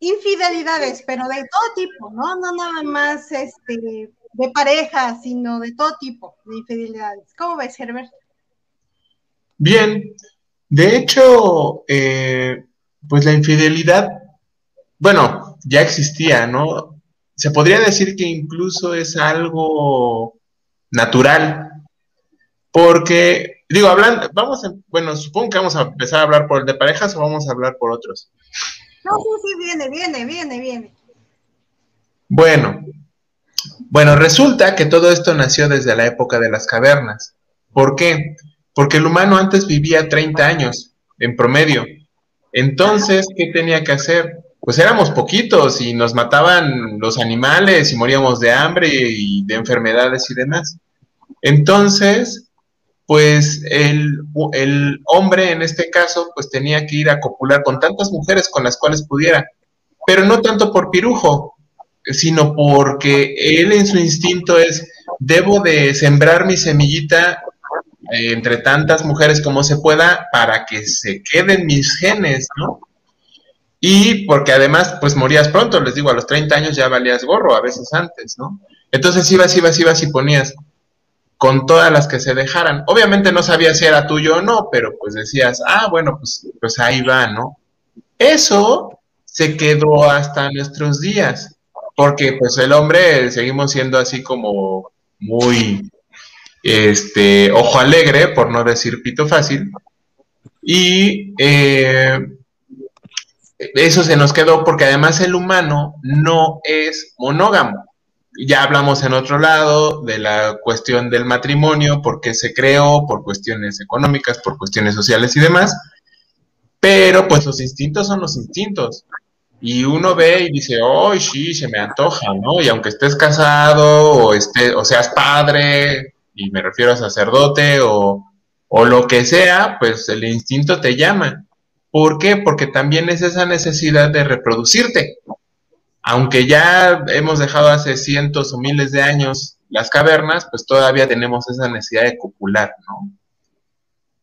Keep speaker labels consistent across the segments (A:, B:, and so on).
A: infidelidades, pero de todo tipo, ¿no? No nada más este, de pareja, sino de todo tipo de infidelidades. ¿Cómo ves, Herbert?
B: Bien, de hecho, eh, pues la infidelidad, bueno, ya existía, ¿no? Se podría decir que incluso es algo natural, porque, digo, hablando, vamos a, bueno, supongo que vamos a empezar a hablar por el de parejas o vamos a hablar por otros.
A: No, sí, sí, viene, viene, viene, viene.
B: Bueno, bueno, resulta que todo esto nació desde la época de las cavernas. ¿Por qué? Porque el humano antes vivía 30 años en promedio. Entonces, ¿qué tenía que hacer? Pues éramos poquitos y nos mataban los animales y moríamos de hambre y de enfermedades y demás. Entonces, pues el, el, hombre en este caso, pues tenía que ir a copular con tantas mujeres con las cuales pudiera, pero no tanto por pirujo, sino porque él en su instinto es, debo de sembrar mi semillita entre tantas mujeres como se pueda para que se queden mis genes, ¿no? Y porque además, pues morías pronto, les digo, a los 30 años ya valías gorro, a veces antes, ¿no? Entonces ibas, ibas, ibas y ponías con todas las que se dejaran. Obviamente no sabías si era tuyo o no, pero pues decías, ah, bueno, pues, pues ahí va, ¿no? Eso se quedó hasta nuestros días porque pues el hombre seguimos siendo así como muy este ojo alegre, por no decir pito fácil, y eh, eso se nos quedó porque además el humano no es monógamo. Ya hablamos en otro lado de la cuestión del matrimonio, por qué se creó, por cuestiones económicas, por cuestiones sociales y demás, pero pues los instintos son los instintos. Y uno ve y dice, oh, sí, se me antoja, ¿no? Y aunque estés casado o, esté, o seas padre, y me refiero a sacerdote o, o lo que sea, pues el instinto te llama. ¿Por qué? Porque también es esa necesidad de reproducirte. Aunque ya hemos dejado hace cientos o miles de años las cavernas, pues todavía tenemos esa necesidad de copular, ¿no?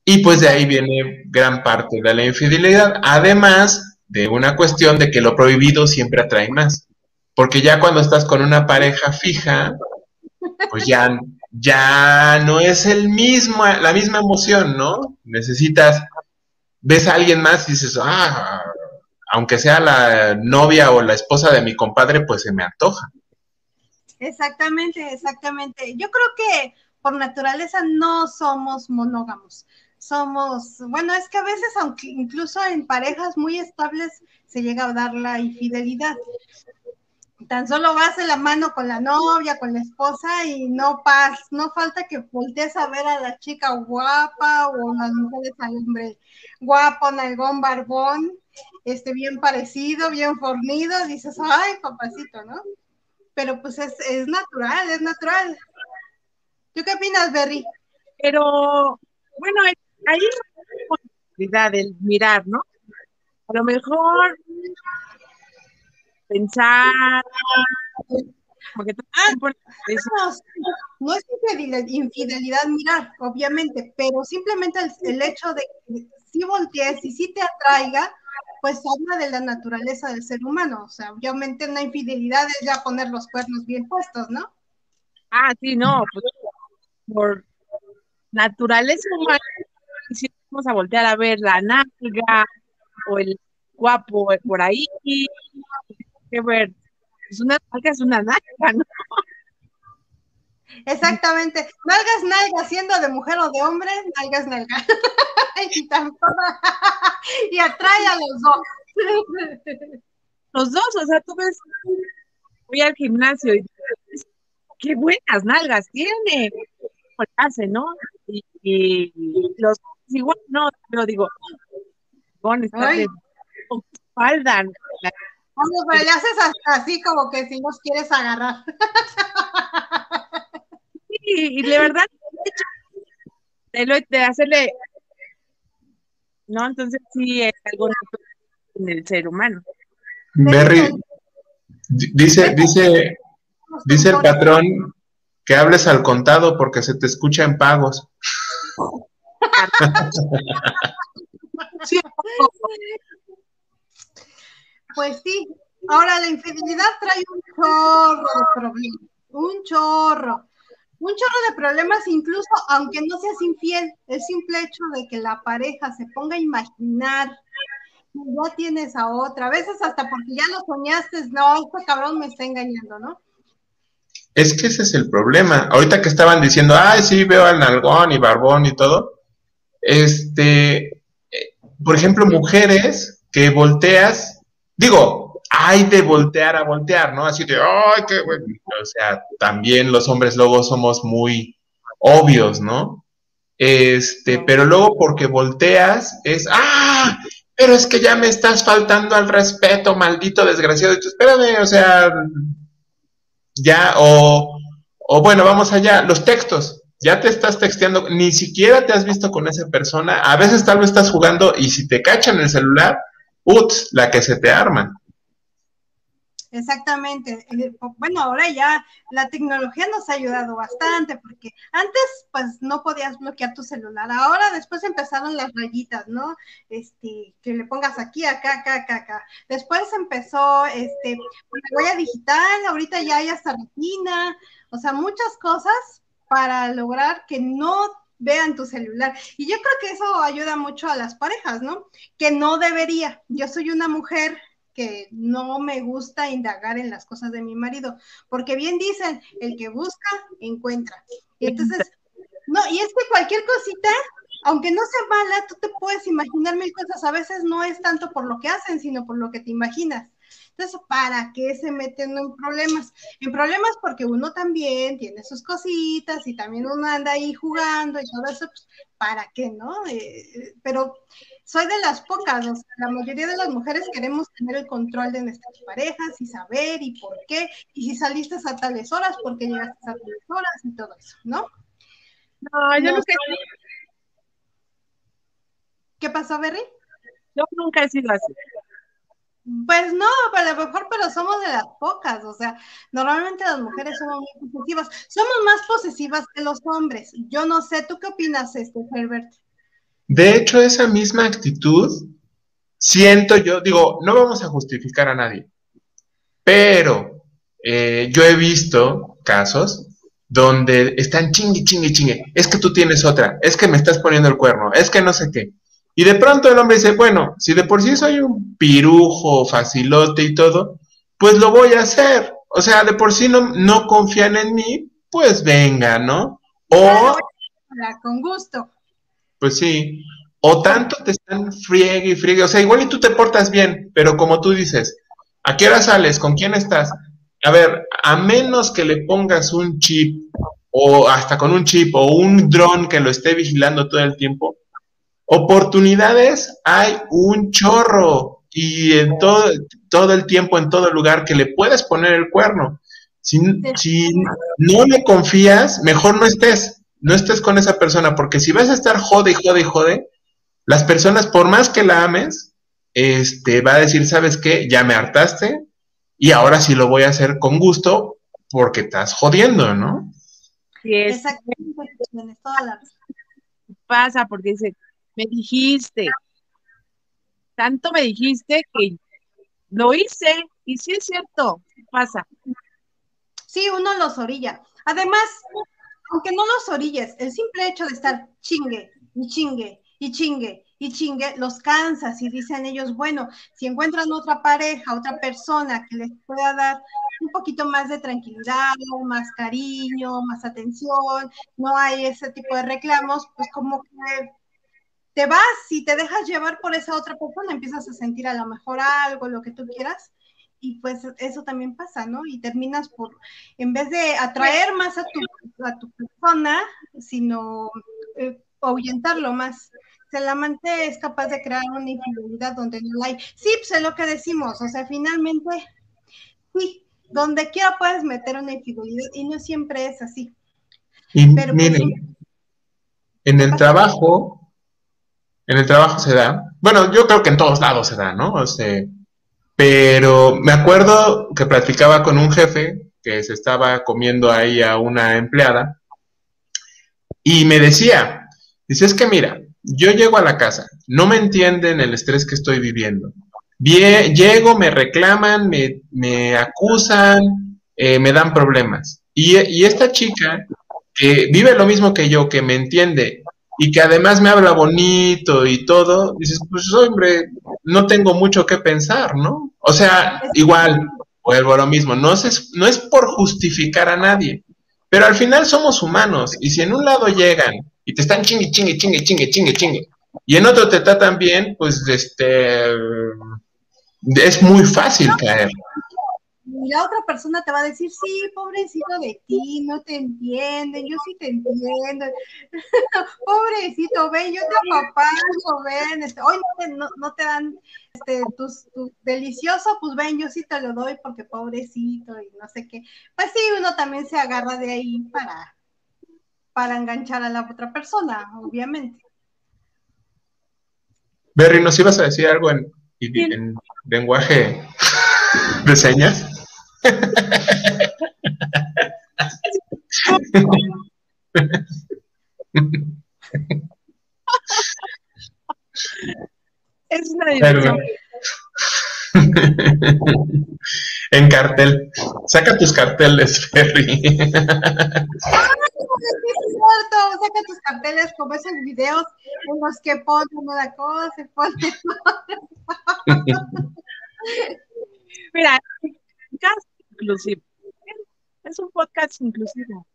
B: Y pues de ahí viene gran parte de la infidelidad. Además, de una cuestión de que lo prohibido siempre atrae más. Porque ya cuando estás con una pareja fija, pues ya, ya no es el mismo, la misma emoción, ¿no? Necesitas, ves a alguien más y dices, ah, aunque sea la novia o la esposa de mi compadre, pues se me antoja.
A: Exactamente, exactamente. Yo creo que por naturaleza no somos monógamos somos, bueno, es que a veces, aunque incluso en parejas muy estables, se llega a dar la infidelidad. Tan solo vas de la mano con la novia, con la esposa y no pas, no falta que voltees a ver a la chica guapa o las mujeres al hombre guapo, nalgón, barbón, este bien parecido, bien fornido, dices, ay, papacito, ¿no? Pero pues es, es natural, es natural. ¿Tú qué opinas, Berry?
C: Pero, bueno, ahí posibilidad del mirar, ¿no? A lo mejor pensar,
A: porque ah, no, es infidelidad mirar, obviamente, pero simplemente el, hecho de que si voltees y si te atraiga, pues habla de la naturaleza del ser humano. O sea, obviamente una infidelidad es ya poner los cuernos bien puestos, ¿no?
C: Ah, sí, no, pues, por naturaleza humana si vamos a voltear a ver la nalga o el guapo por ahí, que ver, es una nalga, es una nalga, ¿no?
A: Exactamente, nalga es nalga, siendo de mujer o de hombre, nalga es nalga. y, atrae a los dos.
C: los dos, o sea, tú ves, voy al gimnasio y qué buenas nalgas tiene, hace, ¿no? Y, y los igual no, pero digo, con está de espalda.
A: pero le haces así como que si nos quieres agarrar.
C: Y de verdad, de, de hacerle, ¿no? Entonces sí es algo en el ser humano.
B: Berry, dice, dice, dice el patrón que hables al contado porque se te escucha en pagos.
A: Pues sí, Ahora, la infidelidad trae un chorro de problemas, un chorro, un chorro de problemas, incluso aunque no seas infiel, el simple hecho de que la pareja se ponga a imaginar ya tienes a otra, a veces hasta porque ya lo soñaste, no, este cabrón me está engañando, ¿no?
B: Es que ese es el problema. Ahorita que estaban diciendo, ay, sí, veo al nalgón y barbón y todo, este, eh, por ejemplo, mujeres que volteas, digo, hay de voltear a voltear, ¿no? Así de, ay, qué bueno. O sea, también los hombres luego somos muy obvios, ¿no? Este, pero luego porque volteas es, ah, pero es que ya me estás faltando al respeto, maldito desgraciado. Espérame, o sea, ya, o, o bueno, vamos allá, los textos ya te estás texteando, ni siquiera te has visto con esa persona, a veces tal vez estás jugando y si te cachan el celular, uts, la que se te arma.
A: Exactamente. Eh, bueno, ahora ya la tecnología nos ha ayudado bastante porque antes pues no podías bloquear tu celular. Ahora después empezaron las rayitas, ¿no? Este, que le pongas aquí, acá, acá, acá, acá. Después empezó este, huella digital, ahorita ya hay hasta retina, o sea, muchas cosas para lograr que no vean tu celular. Y yo creo que eso ayuda mucho a las parejas, ¿no? Que no debería. Yo soy una mujer que no me gusta indagar en las cosas de mi marido, porque bien dicen, el que busca, encuentra. Y entonces, no, y es que cualquier cosita, aunque no sea mala, tú te puedes imaginar mil cosas, a veces no es tanto por lo que hacen, sino por lo que te imaginas. Entonces, ¿para qué se meten en problemas? En problemas porque uno también tiene sus cositas y también uno anda ahí jugando y todo eso, pues, ¿para qué, no? Eh, pero soy de las pocas, la mayoría de las mujeres queremos tener el control de nuestras parejas y saber y por qué, y si saliste a tales horas, por qué llegaste a tales horas y todo eso, ¿no?
C: No, yo no, sé.
A: ¿Qué pasó, Berry?
C: Yo nunca he sido así.
A: Pues no, a lo mejor, pero somos de las pocas, o sea, normalmente las mujeres somos muy posesivas, somos más posesivas que los hombres. Yo no sé, ¿tú qué opinas, este, Herbert?
B: De hecho, esa misma actitud, siento yo, digo, no vamos a justificar a nadie, pero eh, yo he visto casos donde están chingue, chingue, chingue, es que tú tienes otra, es que me estás poniendo el cuerno, es que no sé qué. Y de pronto el hombre dice, bueno, si de por sí soy un pirujo, facilote y todo, pues lo voy a hacer. O sea, de por sí no, no confían en mí, pues venga, ¿no? O...
A: Con gusto.
B: Pues sí. O tanto te están friegue y friegue. O sea, igual y tú te portas bien, pero como tú dices, ¿a qué hora sales? ¿Con quién estás? A ver, a menos que le pongas un chip o hasta con un chip o un dron que lo esté vigilando todo el tiempo, Oportunidades hay un chorro y en todo, todo el tiempo, en todo lugar que le puedes poner el cuerno. Si, si no le confías, mejor no estés, no estés con esa persona, porque si vas a estar jode y jode y jode, las personas, por más que la ames, este, va a decir, ¿sabes qué? Ya me hartaste y ahora sí lo voy a hacer con gusto porque estás jodiendo, ¿no?
C: Sí, Exactamente, Pasa porque dice, me dijiste, tanto me dijiste que lo hice y sí es cierto, pasa.
A: Sí, uno los orilla. Además, aunque no los orilles, el simple hecho de estar chingue y chingue y chingue y chingue los cansas y dicen ellos, bueno, si encuentran otra pareja, otra persona que les pueda dar un poquito más de tranquilidad, más cariño, más atención, no hay ese tipo de reclamos, pues como que te vas y te dejas llevar por esa otra persona, empiezas a sentir a lo mejor algo, lo que tú quieras, y pues eso también pasa, ¿no? Y terminas por, en vez de atraer más a tu, a tu persona, sino eh, ahuyentarlo más. el amante es capaz de crear una infidelidad donde no hay. Sí, pues es lo que decimos, o sea, finalmente, sí, donde quiera puedes meter una infidelidad y no siempre es así.
B: Y Pero, pues, miren, en el trabajo en el trabajo se da. Bueno, yo creo que en todos lados se da, ¿no? O sea, pero me acuerdo que platicaba con un jefe que se estaba comiendo ahí a una empleada y me decía, dice, es que mira, yo llego a la casa, no me entienden el estrés que estoy viviendo. llego, me reclaman, me, acusan, eh, me dan problemas. Y, y esta chica que vive lo mismo que yo, que me entiende y que además me habla bonito y todo, dices, pues hombre, no tengo mucho que pensar, ¿no? O sea, igual, vuelvo a lo mismo, no es, no es por justificar a nadie, pero al final somos humanos y si en un lado llegan y te están chingue, chingue, chingue, chingue, chingue, chingue, y en otro te tratan bien, pues este es muy fácil caer
A: y la otra persona te va a decir, sí, pobrecito de ti, no te entienden, yo sí te entiendo. pobrecito, ven, yo te apapacho, ven, este, hoy no te, no, te dan este, tus, tu delicioso, pues ven, yo sí te lo doy porque pobrecito y no sé qué. Pues sí, uno también se agarra de ahí para, para enganchar a la otra persona, obviamente.
B: Berry, ¿nos ibas a decir algo en, en lenguaje de señas?
C: Es una diversión.
B: en cartel. Saca tus carteles, Ferry.
A: saca tus carteles como esos videos en los que ponen una cosa y ponen
C: Mira, inclusivo. Es un podcast inclusivo.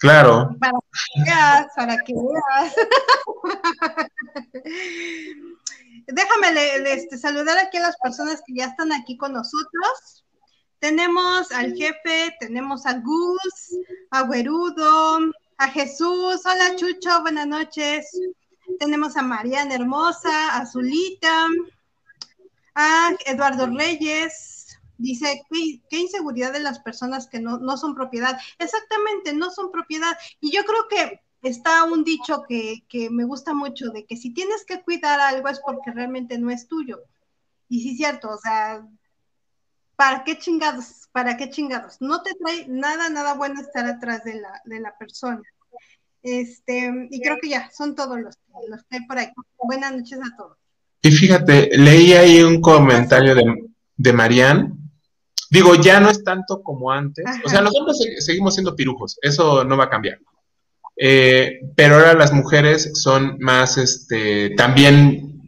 B: Claro.
A: Para que veas, para que veas. Déjame este, saludar aquí a las personas que ya están aquí con nosotros. Tenemos al jefe, tenemos a Gus, a Güerudo, a Jesús. Hola Chucho, buenas noches. Tenemos a Mariana Hermosa, a Zulita, a Eduardo Reyes, dice, ¿qué, inseguridad de las personas que no, no son propiedad. Exactamente, no son propiedad. Y yo creo que está un dicho que, que, me gusta mucho, de que si tienes que cuidar algo es porque realmente no es tuyo. Y sí cierto, o sea, ¿para qué chingados? ¿Para qué chingados? No te trae nada, nada bueno estar atrás de la, de la persona. Este, y creo que ya, son todos los, los que hay por ahí. Buenas noches a todos.
B: Y fíjate, leí ahí un comentario de, de Marianne Digo, ya no es tanto como antes. O sea, los hombres seguimos siendo pirujos, eso no va a cambiar. Eh, pero ahora las mujeres son más, este, también,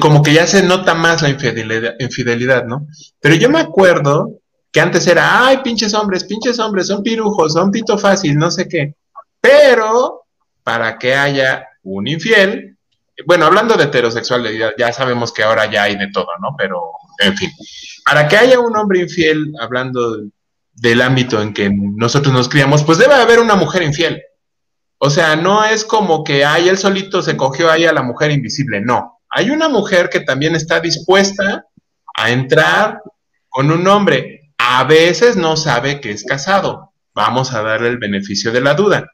B: como que ya se nota más la infidelidad, infidelidad, ¿no? Pero yo me acuerdo que antes era, ay, pinches hombres, pinches hombres, son pirujos, son pito fácil, no sé qué. Pero para que haya un infiel, bueno, hablando de heterosexualidad, ya sabemos que ahora ya hay de todo, ¿no? Pero, en fin, para que haya un hombre infiel, hablando del ámbito en que nosotros nos criamos, pues debe haber una mujer infiel. O sea, no es como que, ay, él solito se cogió ahí a la mujer invisible, no. Hay una mujer que también está dispuesta a entrar con un hombre. A veces no sabe que es casado. Vamos a darle el beneficio de la duda.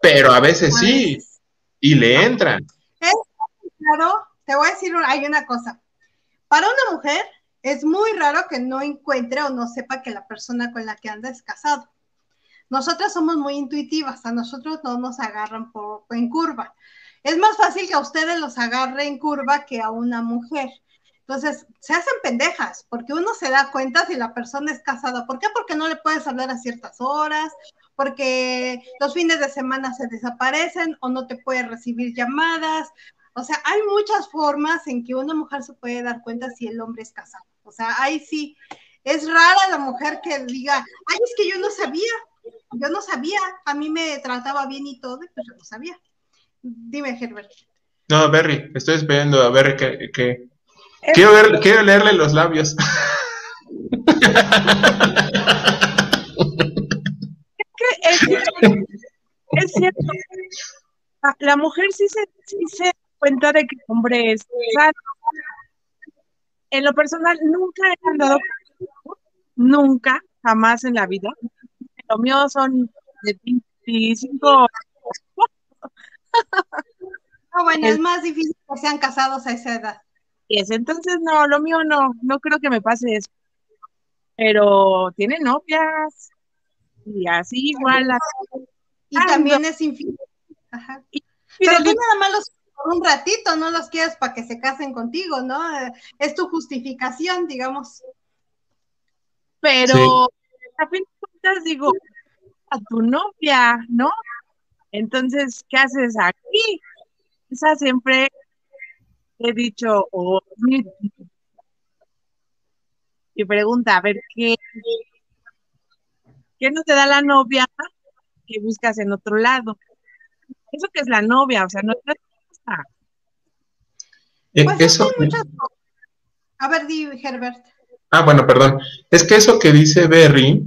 B: Pero a veces sí. Pues, y le entran.
A: claro, te voy a decir, hay una cosa. Es muy raro que no encuentre o no sepa que la persona con la que anda es casado. Nosotras somos muy intuitivas, a nosotros no nos agarran por, en curva. Es más fácil que a ustedes los agarre en curva que a una mujer. Entonces, se hacen pendejas, porque uno se da cuenta si la persona es casada. ¿Por qué? Porque no le puedes hablar a ciertas horas, porque los fines de semana se desaparecen o no te puede recibir llamadas, o sea, hay muchas formas en que una mujer se puede dar cuenta si el hombre es casado. O sea, ahí sí, es rara la mujer que diga, ay, es que yo no sabía, yo no sabía, a mí me trataba bien y todo, pero yo no sabía. Dime, Herbert.
B: No, Berry, estoy esperando a ver qué. Quiero, ver, quiero leerle los labios.
C: es, que es, cierto. La mujer sí se, sí se cuenta de que el hombre es sano. En lo personal, nunca he andado, nunca, jamás en la vida. Lo mío son de 25.
A: Ah, bueno, es, más difícil que sean casados a esa edad.
C: Es, entonces no, lo mío no, no creo que me pase eso. Pero tiene novias y así igual.
A: Y también es infiel. Ajá. Pero tú nada más los por un ratito, no los quieres para que se casen contigo, ¿no? Es tu justificación, digamos.
C: Pero a fin de cuentas digo, a tu novia, ¿no? Entonces, ¿qué haces aquí? Esa siempre he dicho, o y pregunta, a ver, ¿qué, ¿qué no te da la novia que buscas en otro lado? Eso que es la novia, o sea, no es
A: Eh, pues eso... A ver, di, Herbert.
B: Ah, bueno, perdón. Es que eso que dice Berry,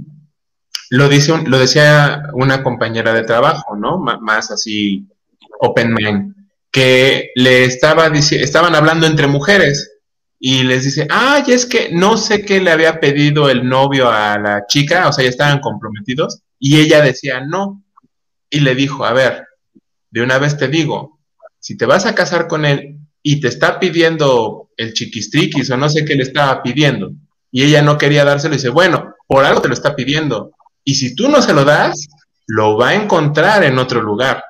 B: lo, dice lo decía una compañera de trabajo, ¿no? más así, open mind, que le estaba diciendo, estaban hablando entre mujeres y les dice, ay, es que no sé qué le había pedido el novio a la chica, o sea, ya estaban comprometidos, y ella decía no. Y le dijo, a ver, de una vez te digo, si te vas a casar con él y te está pidiendo el chiquistriquis o no sé qué le estaba pidiendo, y ella no quería dárselo, dice, bueno, por algo te lo está pidiendo, y si tú no se lo das, lo va a encontrar en otro lugar.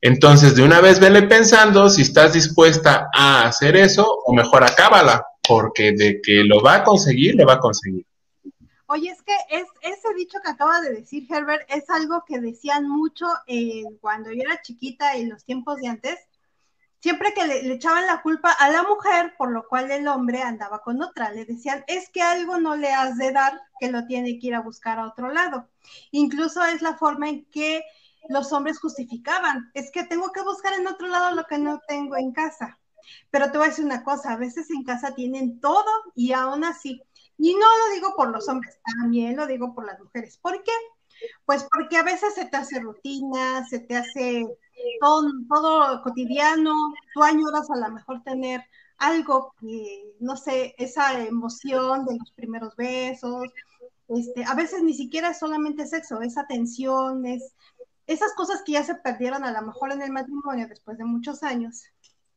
B: Entonces, de una vez vele pensando si estás dispuesta a hacer eso o mejor acábala, porque de que lo va a conseguir, le va a conseguir.
A: Oye, es que es, ese dicho que acaba de decir Herbert es algo que decían mucho eh, cuando yo era chiquita en los tiempos de antes, siempre que le, echaban la culpa a la mujer, por lo cual el hombre andaba con otra, le decían, es que algo no le has de dar, que lo tiene que ir a buscar a otro lado. Incluso es la forma en que los hombres justificaban, es que tengo que buscar en otro lado lo que no tengo en casa. Pero te voy a decir una cosa, a veces en casa tienen todo y aún así, y no lo digo por los hombres, también lo digo por las mujeres. ¿Por qué? Pues porque a veces se te hace rutina, se te hace todo, todo cotidiano, tú añoras a lo mejor tener algo que, no sé, esa emoción de los primeros besos, este, a veces ni siquiera es solamente sexo, es atención, es esas cosas que ya se perdieron a lo mejor en el matrimonio después de muchos años,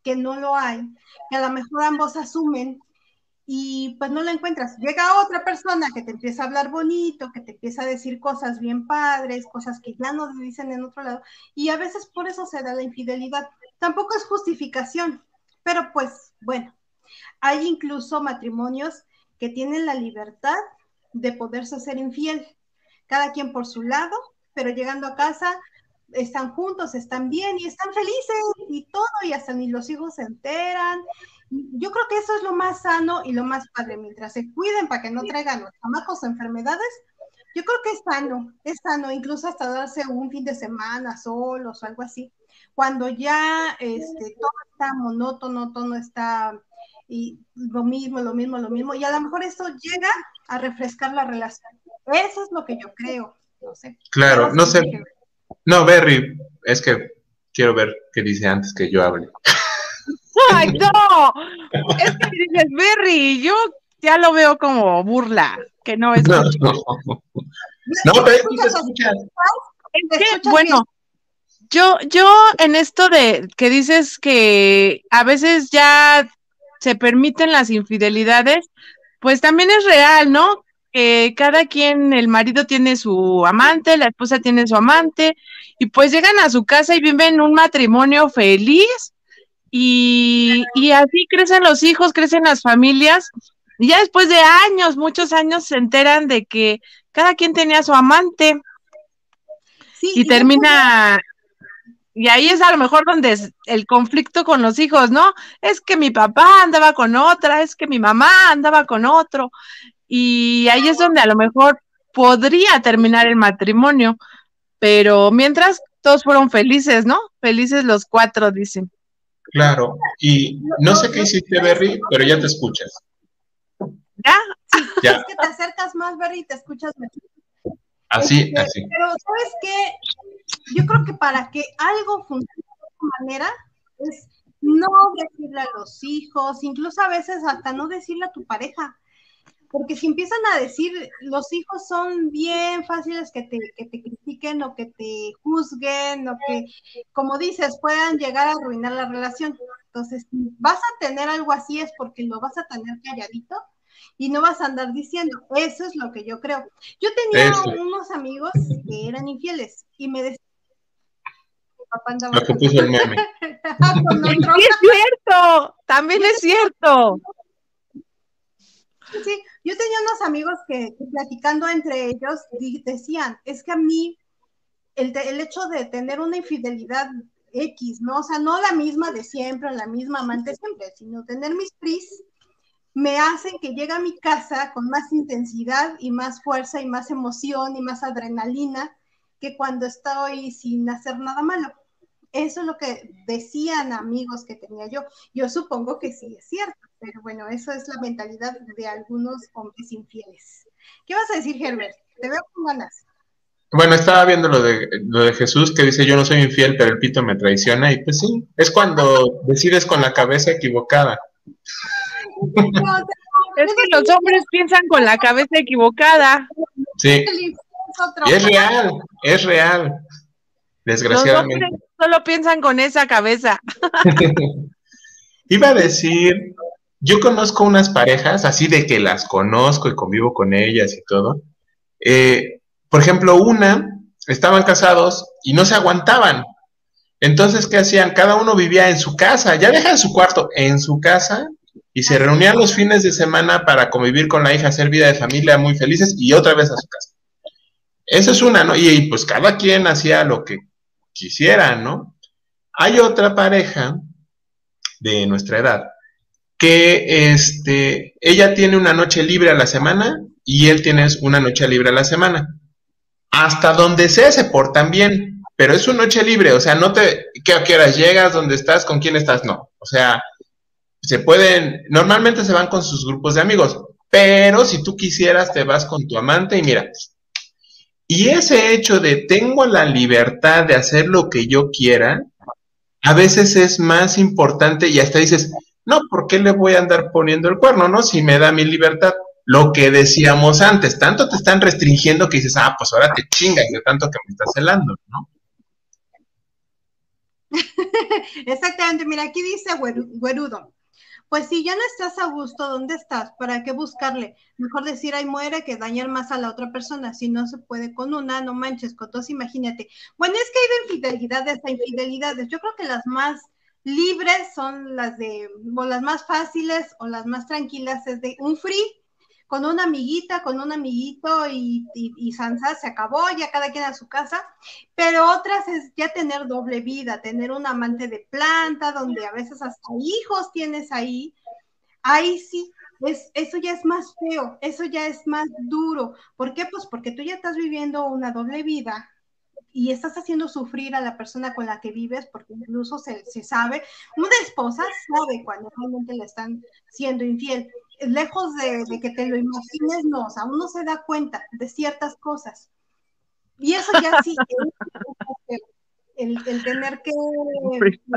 A: que no lo hay, que a lo mejor ambos asumen y pues no lo encuentras. Llega otra persona que te empieza a hablar bonito, que te empieza a decir cosas bien padres, cosas que ya no dicen en otro lado, y a veces por eso se da la infidelidad. Tampoco es justificación, pero pues bueno, hay incluso matrimonios que tienen la libertad de poderse ser infiel, cada quien por su lado, pero llegando a casa están juntos, están bien y están felices y todo, y hasta ni los hijos se enteran yo creo que eso es lo más sano y lo más padre, mientras se cuiden para que no traigan los chamacos enfermedades, yo creo que es sano, es sano, incluso hasta darse un fin de semana solos o algo así. Cuando ya este, todo está monótono, todo está y lo mismo, lo mismo, lo mismo, y a lo mejor eso llega a refrescar la relación. Eso es lo que yo creo, no sé.
B: Claro, no sé. No, Berry, es que quiero ver qué dice antes que yo hable.
C: ¡Ay, no! Es que dices Berry, yo ya lo veo como burla, que no es.
B: No, no, no pero te escuchas.
C: Es que, bueno, yo, yo en esto de que dices que a veces ya se permiten las infidelidades, pues también es real, ¿no? Que cada quien, el marido tiene su amante, la esposa tiene su amante, y pues llegan a su casa y viven un matrimonio feliz, y, así crecen los hijos, crecen las familias, y ya después de años, muchos años, se enteran de que cada quien tenía su amante. y, termina, y ahí es a lo mejor donde es el conflicto con los hijos, ¿no? Es que mi papá andaba con otra, es que mi mamá andaba con otro, y ahí es donde a lo mejor podría terminar el matrimonio, pero mientras todos fueron felices, ¿no? Felices los cuatro, dicen.
B: Claro, y no sé qué hiciste, Berry, pero ya te escuchas.
C: ¿Ya?
A: ya. Es que te acercas más, Berry, y te escuchas mejor.
B: Así, este, así.
A: Pero, ¿sabes qué? Yo creo que para que algo funcione de esta manera es no decirle a los hijos, incluso a veces hasta no decirle a tu pareja porque si empiezan a decir, los hijos son bien fáciles que te, que te critiquen o que te juzguen o que, como dices, puedan llegar a arruinar la relación. Entonces, si vas a tener algo así es porque lo vas a tener calladito y no vas a andar diciendo, eso es lo que yo creo. Yo tenía unos amigos que eran infieles y me decían, papá andaba
B: Lo que puso el meme.
A: con otro.
C: Sí, es cierto, también es cierto.
A: Sí, yo tenía unos amigos que que platicando entre ellos decían, es que a mí el, el hecho de tener una infidelidad X, ¿no? O sea, no la misma de siempre, la misma amante siempre, sino tener mis tris me hacen que llegue a mi casa con más intensidad y más fuerza y más emoción y más adrenalina que cuando estoy sin hacer nada malo. Eso es lo que decían amigos que tenía yo. Yo supongo que sí es cierto, pero bueno, eso es la mentalidad de algunos hombres infieles. ¿Qué vas a decir, Herbert? Te veo con ganas.
B: Bueno, estaba viendo lo de, lo de Jesús que dice yo no soy infiel, pero el pito me traiciona. Y pues sí, es cuando decides con la cabeza equivocada.
C: Es que los hombres piensan con la cabeza equivocada.
B: Sí,
A: es otro.
B: y es real, es real.
C: Los
B: Desgraciadamente.
C: hombres solo piensan con esa cabeza.
B: Iba a decir, yo conozco unas parejas, así de que las conozco y convivo con ellas y todo. Eh, por ejemplo, una, estaban casados y no se aguantaban. Entonces, ¿qué hacían? Cada uno vivía en su casa, ya deja en su cuarto, en su casa, y se reunían los fines de semana para convivir con la hija, hacer vida de familia muy felices y otra vez a su casa. Esa es una, ¿no? Y, y, pues cada quien hacía lo que quisiera, ¿no? Hay otra pareja de nuestra edad que este, ella tiene una noche libre a la semana y él tiene una noche libre a la semana. Hasta donde sea se portan bien, pero es una noche libre, o sea, no te, ¿qué, a llegas? ¿Dónde estás? ¿Con quién estás? No, o sea, se pueden, normalmente se van con sus grupos de amigos, pero si tú quisieras te vas con tu amante y mira, y ese hecho de tengo la libertad de hacer lo que yo quiera, a veces es más importante y hasta dices, no, ¿por qué le voy a andar poniendo el cuerno, no? Si me da mi libertad. Lo que decíamos antes, tanto te están restringiendo que dices, ah, pues ahora te chingas de tanto que me estás celando, ¿no?
A: Exactamente, mira, aquí dice güeru- Güerudo. Pues si ya no estás a gusto, ¿dónde estás? ¿Para qué buscarle? Mejor decir, ay, muere que dañar más a la otra persona. Si no se puede con una, no manches, con dos, imagínate. Bueno, es que hay de infidelidades a infidelidades. Yo creo que las más libres son las de, o las más fáciles o las más tranquilas, es de un free con una amiguita, con un amiguito y, y, y Sansa se acabó, ya cada quien a su casa, pero otras es ya tener doble vida, tener un amante de planta, donde a veces hasta hijos tienes ahí, ahí sí, es, eso ya es más feo, eso ya es más duro. ¿Por qué? Pues porque tú ya estás viviendo una doble vida y estás haciendo sufrir a la persona con la que vives, porque incluso se, se sabe, una esposa sabe cuando realmente le están siendo infiel lejos de, de, que te lo imagines, no, o sea, uno se da cuenta de ciertas cosas. Y eso ya sí, el, el, el tener que...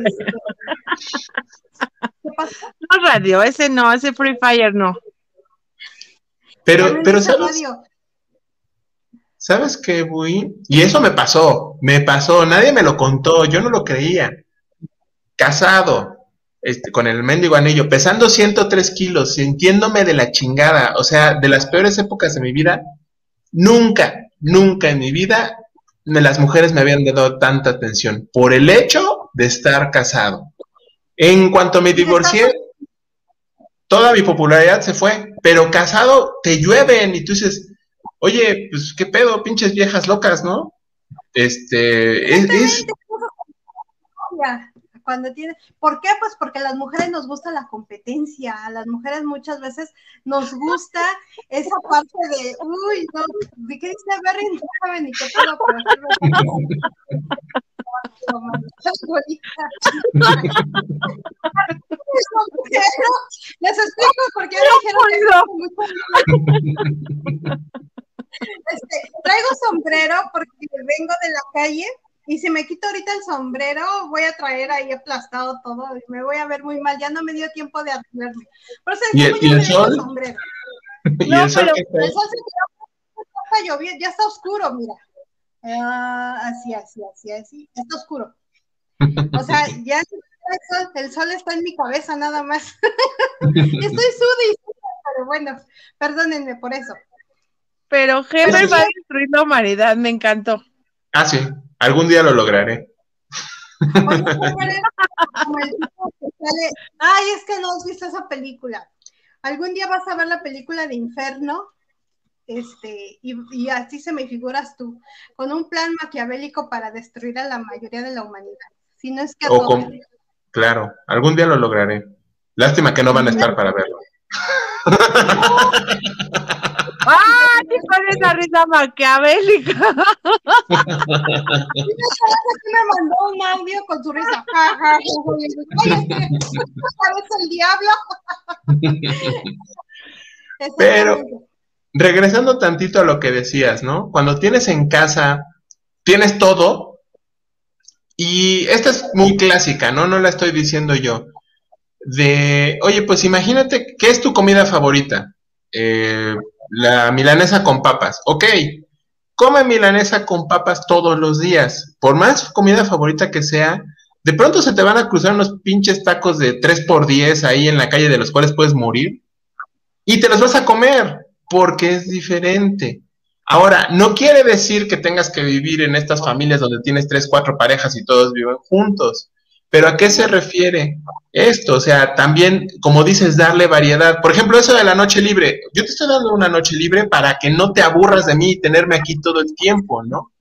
A: Este,
C: ¿Qué pasa? No, radio, ese no, ese Free Fire no.
B: Pero, pero ¿sabes? Radio. ¿Sabes qué, Bui? Y eso me pasó, me pasó, nadie me lo contó, yo no lo creía. Casado, este, con el mendigo anillo, pesando 103 kilos, sintiéndome de la chingada, o sea, de las peores épocas de mi vida, nunca, nunca en mi vida las mujeres me habían dado tanta atención por el hecho de estar casado. En cuanto me divorcié, toda mi popularidad se fue, pero casado te llueven y tú dices, oye, pues qué pedo, pinches viejas locas, ¿no? Este, es, es
A: cuando tiene, ¿por qué? Pues porque a las mujeres nos gusta la competencia, a las mujeres muchas veces nos gusta esa parte de, uy, no, ¿de qué dice Berry? No sabe ni qué pedo, Les explico por qué dijeron este, traigo sombrero porque vengo de la calle y si me quito ahorita el sombrero, voy a traer ahí aplastado todo y me voy a ver muy mal. Ya no me dio tiempo de arreglarme. Por eso
B: ¿Y, el, ¿y el sol?
A: sombrero.
B: ¿Y
A: no,
B: el sol
A: pero
B: está
A: el sol se quedó, está lloviendo, ya está oscuro, mira. Uh, así, así, así, así. Está oscuro. O sea, ya el sol, el sol está en mi cabeza nada más. Estoy sudi, pero bueno, perdónenme por eso.
C: Pero Herbert va a destruir la humanidad, me encantó.
B: Ah, sí, algún día lo lograré.
A: Ay, es que no has visto esa película. Algún día vas a ver la película de Inferno, este, y, así se me figuras tú, con un plan maquiavélico para destruir a la mayoría de la humanidad. Si no es que
B: Claro, algún día lo lograré. Lástima que no van a estar para verlo.
C: ¡Ah! ¿Qué con esa risa maquiavélica?
A: me mandó un audio con su risa. ¿Sabes el diablo?
B: Pero, regresando tantito a lo que decías, ¿no? Cuando tienes en casa, tienes todo, y esta es muy clásica, ¿no? No la estoy diciendo yo. De, oye, pues imagínate, ¿qué es tu comida favorita? Eh, la milanesa con papas. Ok, come milanesa con papas todos los días. Por más comida favorita que sea, de pronto se te van a cruzar unos pinches tacos de 3 por 10 ahí en la calle de los cuales puedes morir. Y te los vas a comer porque es diferente. Ahora, no quiere decir que tengas que vivir en estas familias donde tienes tres, cuatro parejas y todos viven juntos. Pero ¿a qué se refiere esto? O sea, también, como dices, darle variedad. Por ejemplo, eso de la noche libre. Yo te estoy dando una noche libre para que no te aburras de mí y tenerme aquí todo el tiempo, ¿no?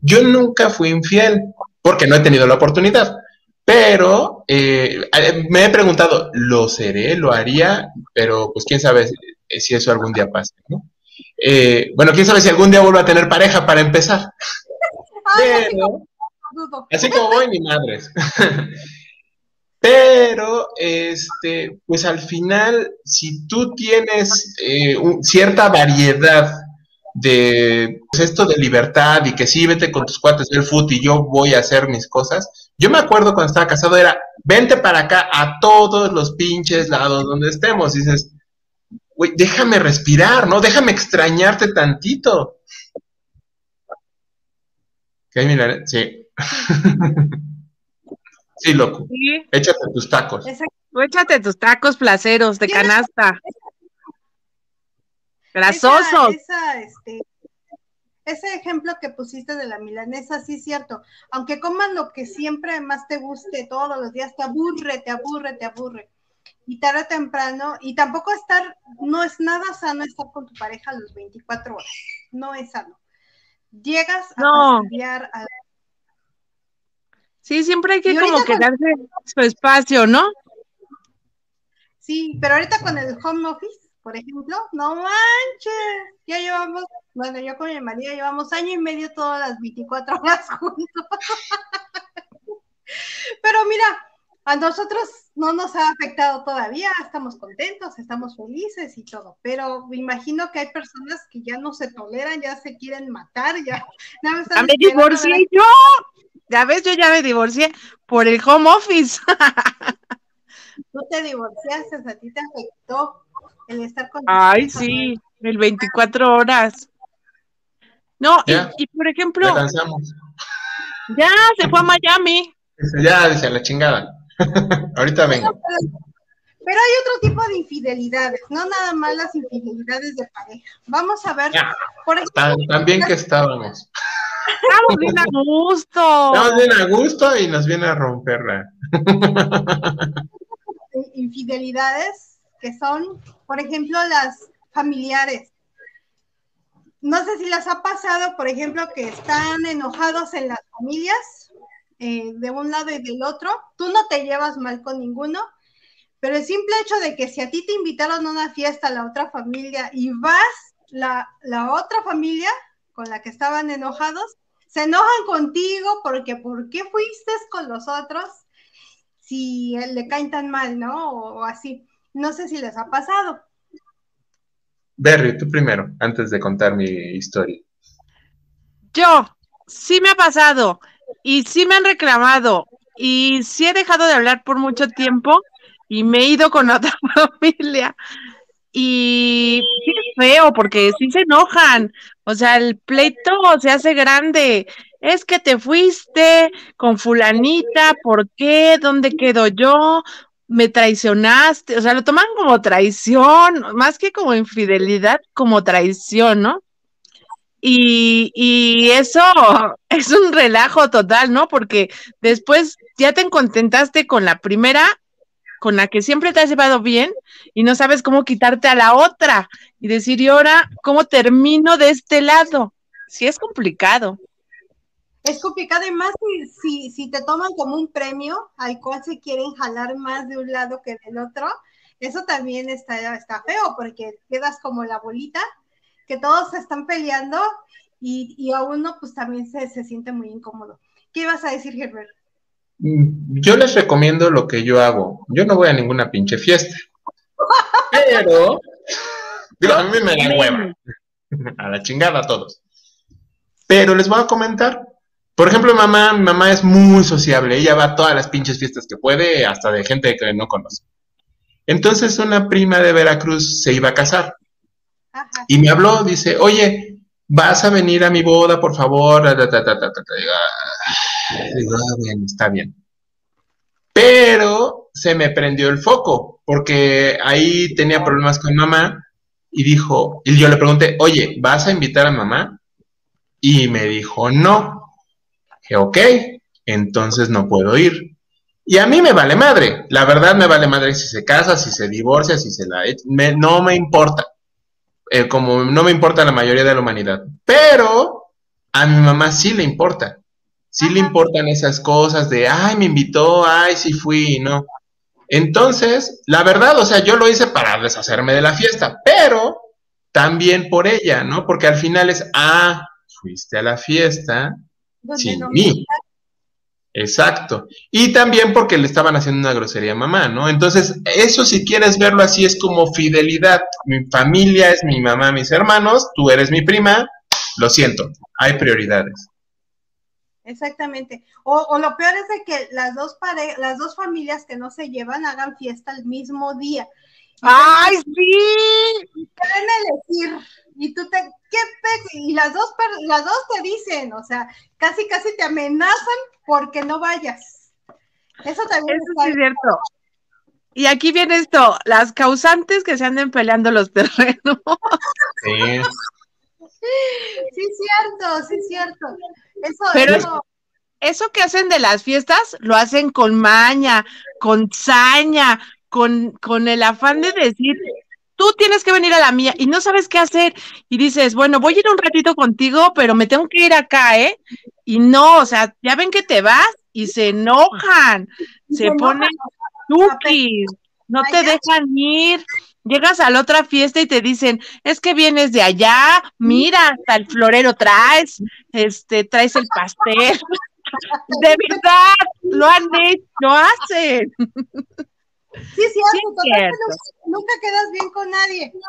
B: Yo nunca fui infiel porque no he tenido la oportunidad. Pero eh, me he preguntado, ¿lo seré? ¿Lo haría? Pero pues quién sabe si eso algún día pase, ¿no? Eh, bueno, quién sabe si algún día vuelvo a tener pareja para empezar. Pero, Así como voy, ni madres. Pero, este, pues al final, si tú tienes eh, cierta variedad de pues, esto de libertad y que sí, vete con tus cuates del fútbol y yo voy a hacer mis cosas. Yo me acuerdo cuando estaba casado era, vente para acá a todos los pinches lados donde estemos. Dices, güey, déjame respirar, ¿no? Déjame extrañarte tantito. ¿Qué hay, mira? Sí. sí, loco. Échate tus tacos.
C: échate tus tacos placeros de canasta. Grasosos.
A: Este, ese ejemplo que pusiste de la milanesa, sí es cierto. Aunque comas lo que siempre más te guste todos los días, te aburre, te aburre, te aburre. Y tarde o temprano, y tampoco estar, no es nada sano estar con tu pareja a los 24 horas. No es sano. Llegas a no. a
C: Sí, siempre hay que como quedarse su espacio, ¿no?
A: Sí, pero ahorita con el home office, por ejemplo, no manches, ya llevamos, bueno, yo con mi María llevamos año y medio todas las 24 horas juntos. pero mira, a nosotros no nos ha afectado todavía, estamos contentos, estamos felices y todo, pero me imagino que hay personas que ya no se toleran, ya se quieren matar, ya.
C: ya me divorcié yo. Ya ves, yo ya me divorcié por el home office.
A: Tú te divorciaste, a ti te afectó el estar con.
C: Ay, sí, el 24 horas. No, y, por ejemplo. Ya, se fue a Miami.
B: Ya, dice la chingada. Ahorita vengo.
A: Pero, hay otro tipo de infidelidades, no nada más las infidelidades de pareja. Vamos a ver.
B: por ejemplo, también que estábamos.
C: Estamos bien a gusto.
B: Estamos bien a gusto y nos viene a romperla.
A: Infidelidades que son, por ejemplo, las familiares. No sé si les ha pasado, por ejemplo, que están enojados en las familias, eh, de un lado y del otro. Tú no te llevas mal con ninguno, pero el simple hecho de que si a ti te invitaron a una fiesta a la otra familia y vas, la, la otra familia con la que estaban enojados, se enojan contigo porque ¿por qué fuiste con los otros si le caen tan mal, ¿no? O, así. No sé si les ha pasado.
B: Berry, tú primero, antes de contar mi historia.
C: Yo, sí me ha pasado y sí me han reclamado y sí he dejado de hablar por mucho tiempo y me he ido con otra familia. Y feo porque sí se enojan. O sea, el pleito se hace grande. Es que te fuiste con fulanita, ¿por qué? ¿Dónde quedo yo? Me traicionaste. O sea, lo toman como traición, más que como infidelidad, como traición, ¿no? Y, y eso es un relajo total, ¿no? Porque después ya te contentaste con la primera, con la que siempre te has llevado bien, y no sabes cómo quitarte a la otra y decir, ¿y ahora cómo termino de este lado? Sí es complicado.
A: Es complicado y más si, si, te toman como un premio al cual se quieren jalar más de un lado que del otro, eso también está, está feo porque quedas como la bolita, que todos están peleando y, y a uno pues también se, se siente muy incómodo. ¿Qué ibas a decir, Herbert?
B: Mm, yo les recomiendo lo que yo hago. Yo no voy a ninguna pinche fiesta. Pero, digo, a mí me da hueva. A la chingada a todos. Pero les voy a comentar. Por ejemplo, mamá, mi mamá es muy sociable. Ella va a todas las pinches fiestas que puede, hasta de gente que no conoce. Entonces, una prima de Veracruz se iba a casar. Y me habló, dice, oye, vas a venir a mi boda, por favor. Digo, bien, está bien. Pero se me prendió el foco, porque ahí tenía problemas con mamá y dijo, y yo le pregunté, oye, ¿vas a invitar a mamá? Y me dijo, no. Dije, ok, entonces no puedo ir. Y a mí me vale madre, la verdad me vale madre si se casa, si se divorcia, si se la... no me importa, eh, como no me importa la mayoría de la humanidad, pero a mi mamá sí le importa sí le importan esas cosas de, ay, me invitó, ay, sí fui, no. Entonces, la verdad, o sea, yo lo hice para deshacerme de la fiesta, pero también por ella, ¿no? Porque al final es, ah, fuiste a la fiesta sin mí. Exacto. Y también porque le estaban haciendo una grosería a mamá, ¿no? Entonces, eso si quieres verlo así es como fidelidad. Mi familia es mi mamá, mis hermanos, tú eres mi prima, lo siento, hay prioridades.
A: Exactamente. O, lo peor es de que las dos pare las dos familias que no se llevan hagan fiesta el mismo día.
C: ¡Ay, sí!
A: Y pueden elegir. Y tú te, ¿qué Y las dos, las dos te dicen, o sea, casi, casi te amenazan porque no vayas. Eso también
C: es cierto. Y aquí viene esto, las causantes que se anden peleando los terrenos.
B: Sí.
A: Sí, cierto, sí, cierto. Eso,
C: Pero eso... que hacen de las fiestas, lo hacen con maña, con saña, con, con el afán de decir, tú tienes que venir a la mía y no sabes qué hacer. Y dices, bueno, voy a ir un ratito contigo, pero me tengo que ir acá, ¿eh? Y no, o sea, ya ven que te vas y se enojan, se, ponen tukis, no te dejan ir llegas a la otra fiesta y te dicen, es que vienes de allá, mira, hasta el florero traes, este, traes el pastel. de verdad, lo han hecho, lo hacen.
A: Sí, sí, cierto. Nunca, quedas bien con nadie.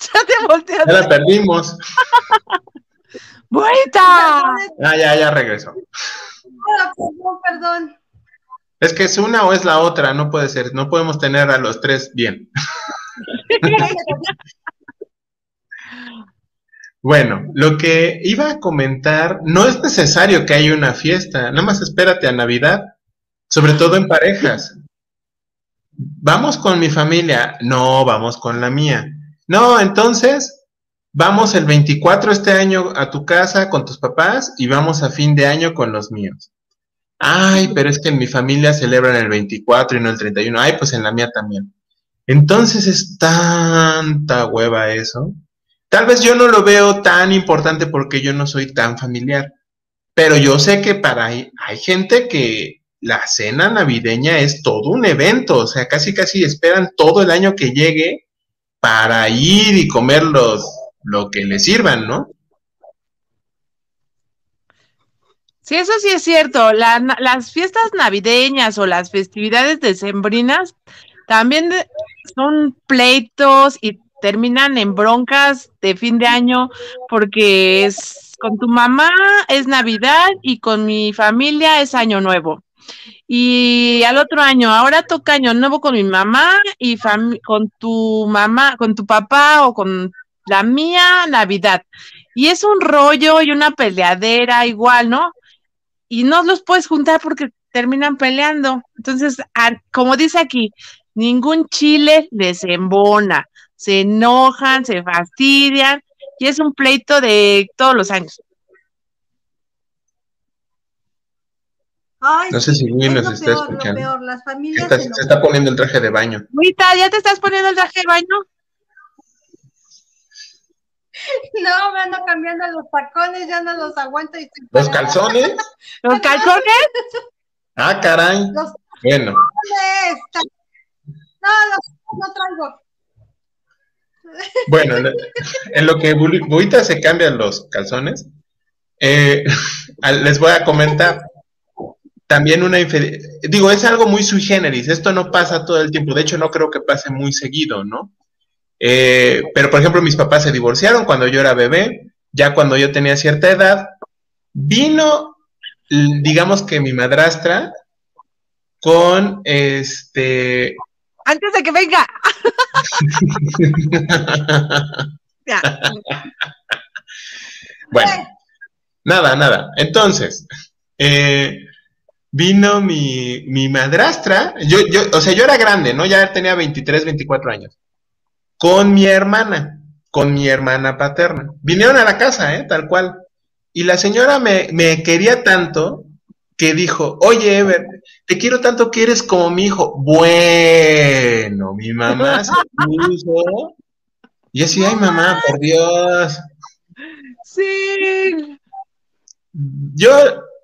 C: Ya te volteas.
B: Ya la perdimos.
C: ¡Vuelta!
B: Ah, ya, ya regresó.
A: perdón, perdón.
B: Es que es una o es la otra, no puede ser, no podemos tener a los tres bien. bueno, lo que iba a comentar, no es necesario que haya una fiesta, nada más espérate a Navidad, sobre todo en parejas. Vamos con mi familia, no, vamos con la mía. No, entonces, vamos el 24 este año a tu casa con tus papás y vamos a fin de año con los míos. Ay, pero es que en mi familia celebran el 24 y no el 31. Ay, pues en la mía también. Entonces es tanta hueva eso. Tal vez yo no lo veo tan importante porque yo no soy tan familiar. Pero yo sé que para hay, hay gente que la cena navideña es todo un evento. O sea, casi casi esperan todo el año que llegue para ir y comer los, lo que les sirvan, ¿no?
C: Sí, eso sí es cierto. las fiestas navideñas o las festividades decembrinas también son pleitos y terminan en broncas de fin de año porque es con tu mamá es Navidad y con mi familia es Año Nuevo. Y al otro año, ahora toca Año Nuevo con mi mamá y con tu mamá, con tu papá o con la mía Navidad. Y es un rollo y una peleadera igual, ¿no? y no los puedes juntar porque terminan peleando. Entonces, como dice aquí, ningún chile les embona. se enojan, se fastidian y es un pleito de todos los años.
A: Ay,
B: No sé si Luis nos
A: lo
B: está
A: peor, lo
B: escuchando.
A: peor, las familias
B: Está-
A: se
B: está poniendo el traje de baño.
C: Rita, ¿ya te estás poniendo el traje de baño?
A: No, me ando cambiando los tacones, ya no los aguanto. Y estoy
B: ¿Los
A: parada.
B: calzones?
C: ¿Los calzones?
B: Ah, caray.
A: Los
B: Bueno,
A: calzones. No, los no traigo.
B: bueno, en- lo que Buita se cambian los calzones, eh, les voy a comentar también una. Digo, es algo muy sui generis, esto no pasa todo el tiempo, de hecho no creo que pase muy seguido, ¿no? Eh, pero, por ejemplo, mis papás se divorciaron cuando yo era bebé, ya cuando yo tenía cierta edad, vino, digamos que mi madrastra, con este
C: Antes de que venga. Ya.
B: Bueno, nada, nada. Entonces, eh, vino mi, mi madrastra, yo, yo, o sea, yo era grande, ¿no? Ya tenía 23, 24 años, con mi hermana, con mi hermana paterna. Vinieron a la casa, ¿eh? Tal cual. Y la señora me, me quería tanto que dijo, oye, Ever, te quiero tanto que eres como mi hijo. Bueno, mi mamá se puso. Y así, ay, mamá, por Dios.
C: Sí.
B: Yo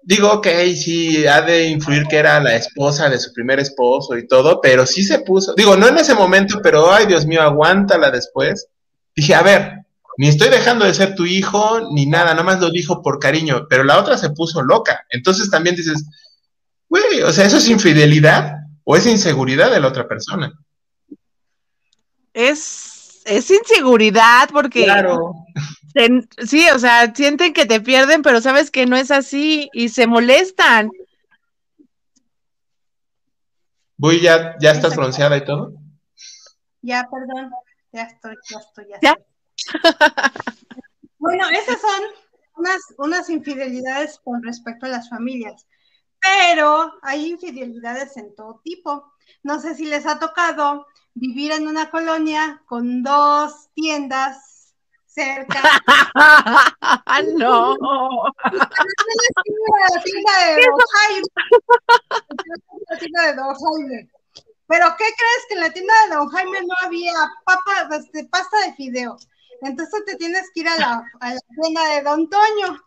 B: digo, ok, sí, ha de influir que era la esposa de su primer esposo y todo, pero sí se puso, digo, no en ese momento, pero ay, Dios mío, aguántala después. Dije, a ver, ni estoy dejando de ser tu hijo, ni nada, nada más lo dijo por cariño, pero la otra se puso loca. Entonces también dices, güey, o sea, ¿eso es infidelidad o es inseguridad de la otra persona?
C: Es, es inseguridad porque
B: Claro.
C: Sí, o sea, sienten que te pierden, pero sabes que no es así y se molestan.
B: Voy, ya, ya estás bronceada y todo.
A: Ya, perdón. Ya estoy, ya estoy, ya.
C: ¿Ya?
A: estoy. Bueno, esas son unas, unas infidelidades con respecto a las familias. Pero hay infidelidades en todo tipo. No sé si les ha tocado vivir en una colonia con dos tiendas cerca.
C: no.
A: la tienda de Don Jaime. La tienda de Don Jaime. Pero ¿qué crees? Que en la tienda de Don Jaime no había papa, este, pasta de fideo. Entonces te tienes que ir a la, a la tienda de Don Toño.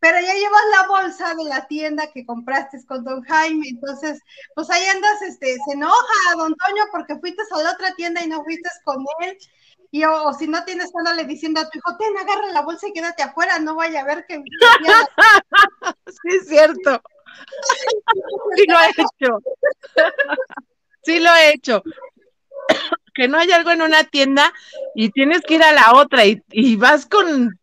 A: Pero ya llevas la bolsa de la tienda que compraste con Don Jaime. Entonces, pues ahí andas, este, se enoja a Don Toño porque fuiste a la otra tienda y no fuiste con él. Y o, o si no tienes, le diciendo a tu hijo, ten, agarra la bolsa y quédate afuera, no vaya a ver que... que pierdas".
C: Sí, es cierto. Sí lo he hecho. Sí lo he hecho. Que no hay algo en una tienda y tienes que ir a la otra y, y vas con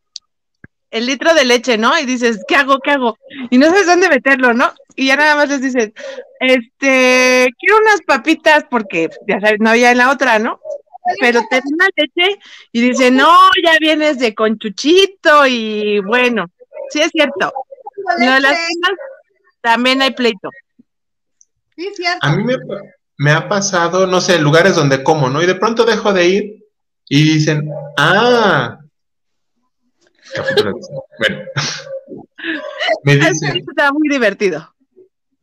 C: el litro de leche, ¿no? Y dices, ¿qué hago? ¿Qué hago? Y no sabes dónde meterlo, ¿no? Y ya nada más les dices, este, quiero unas papitas porque ya sabes, no había en la otra, ¿no? Pero te dan la leche y dice, no, ya vienes de conchuchito y bueno, sí es cierto. De las también hay pleito.
A: Sí, es cierto.
B: A mí me, me ha pasado, no sé, lugares donde como, ¿no? Y de pronto dejo de ir y dicen, ah, bueno, me
C: Eso
B: dicen,
C: está muy divertido.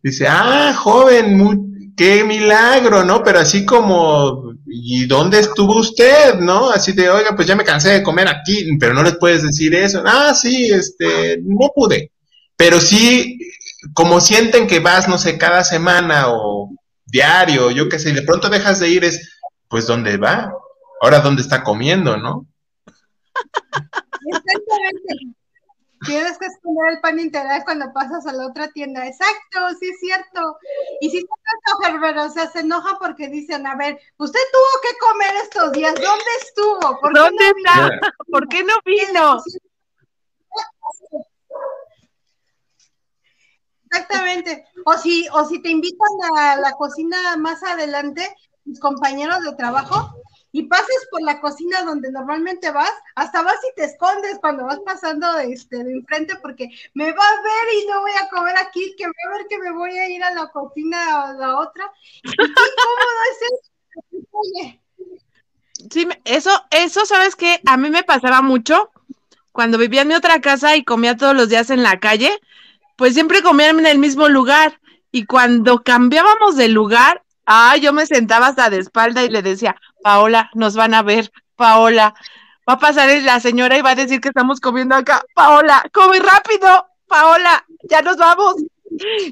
B: dice, ah, joven, mu- qué milagro, ¿no? Pero así como, ¿y dónde estuvo usted, no? Así de, oiga, pues ya me cansé de comer aquí, pero no les puedes decir eso. Ah, sí, este, no pude. Pero sí, como sienten que vas, no sé, cada semana o diario, yo qué sé, y de pronto dejas de ir, es, pues, ¿dónde va? Ahora, ¿dónde está comiendo, no?
A: Exactamente. Tienes que esconder el pan integral cuando pasas a la otra tienda. Exacto, sí es cierto. Y si se enoja, o sea, se enoja porque dicen, a ver, usted tuvo que comer estos días, ¿dónde estuvo? ¿Por qué
C: ¿Dónde
A: no vino?
C: está? ¿Por qué no vino?
A: Exactamente. O si, o si te invitan a la cocina más adelante, tus compañeros de trabajo, y pases por la cocina donde normalmente vas, hasta vas y te escondes cuando vas pasando este, de enfrente porque me va a ver y no voy a comer aquí, que me va a ver que me voy a ir a la cocina a la otra. ¿Y qué cómodo es eso?
C: Sí, eso, eso, ¿sabes qué? A mí me pasaba mucho cuando vivía en mi otra casa y comía todos los días en la calle, pues siempre comía en el mismo lugar. Y cuando cambiábamos de lugar, ah, yo me sentaba hasta de espalda y le decía, Paola, nos van a ver, Paola, va a pasar la señora y va a decir que estamos comiendo acá, Paola, come rápido, Paola, ya nos vamos.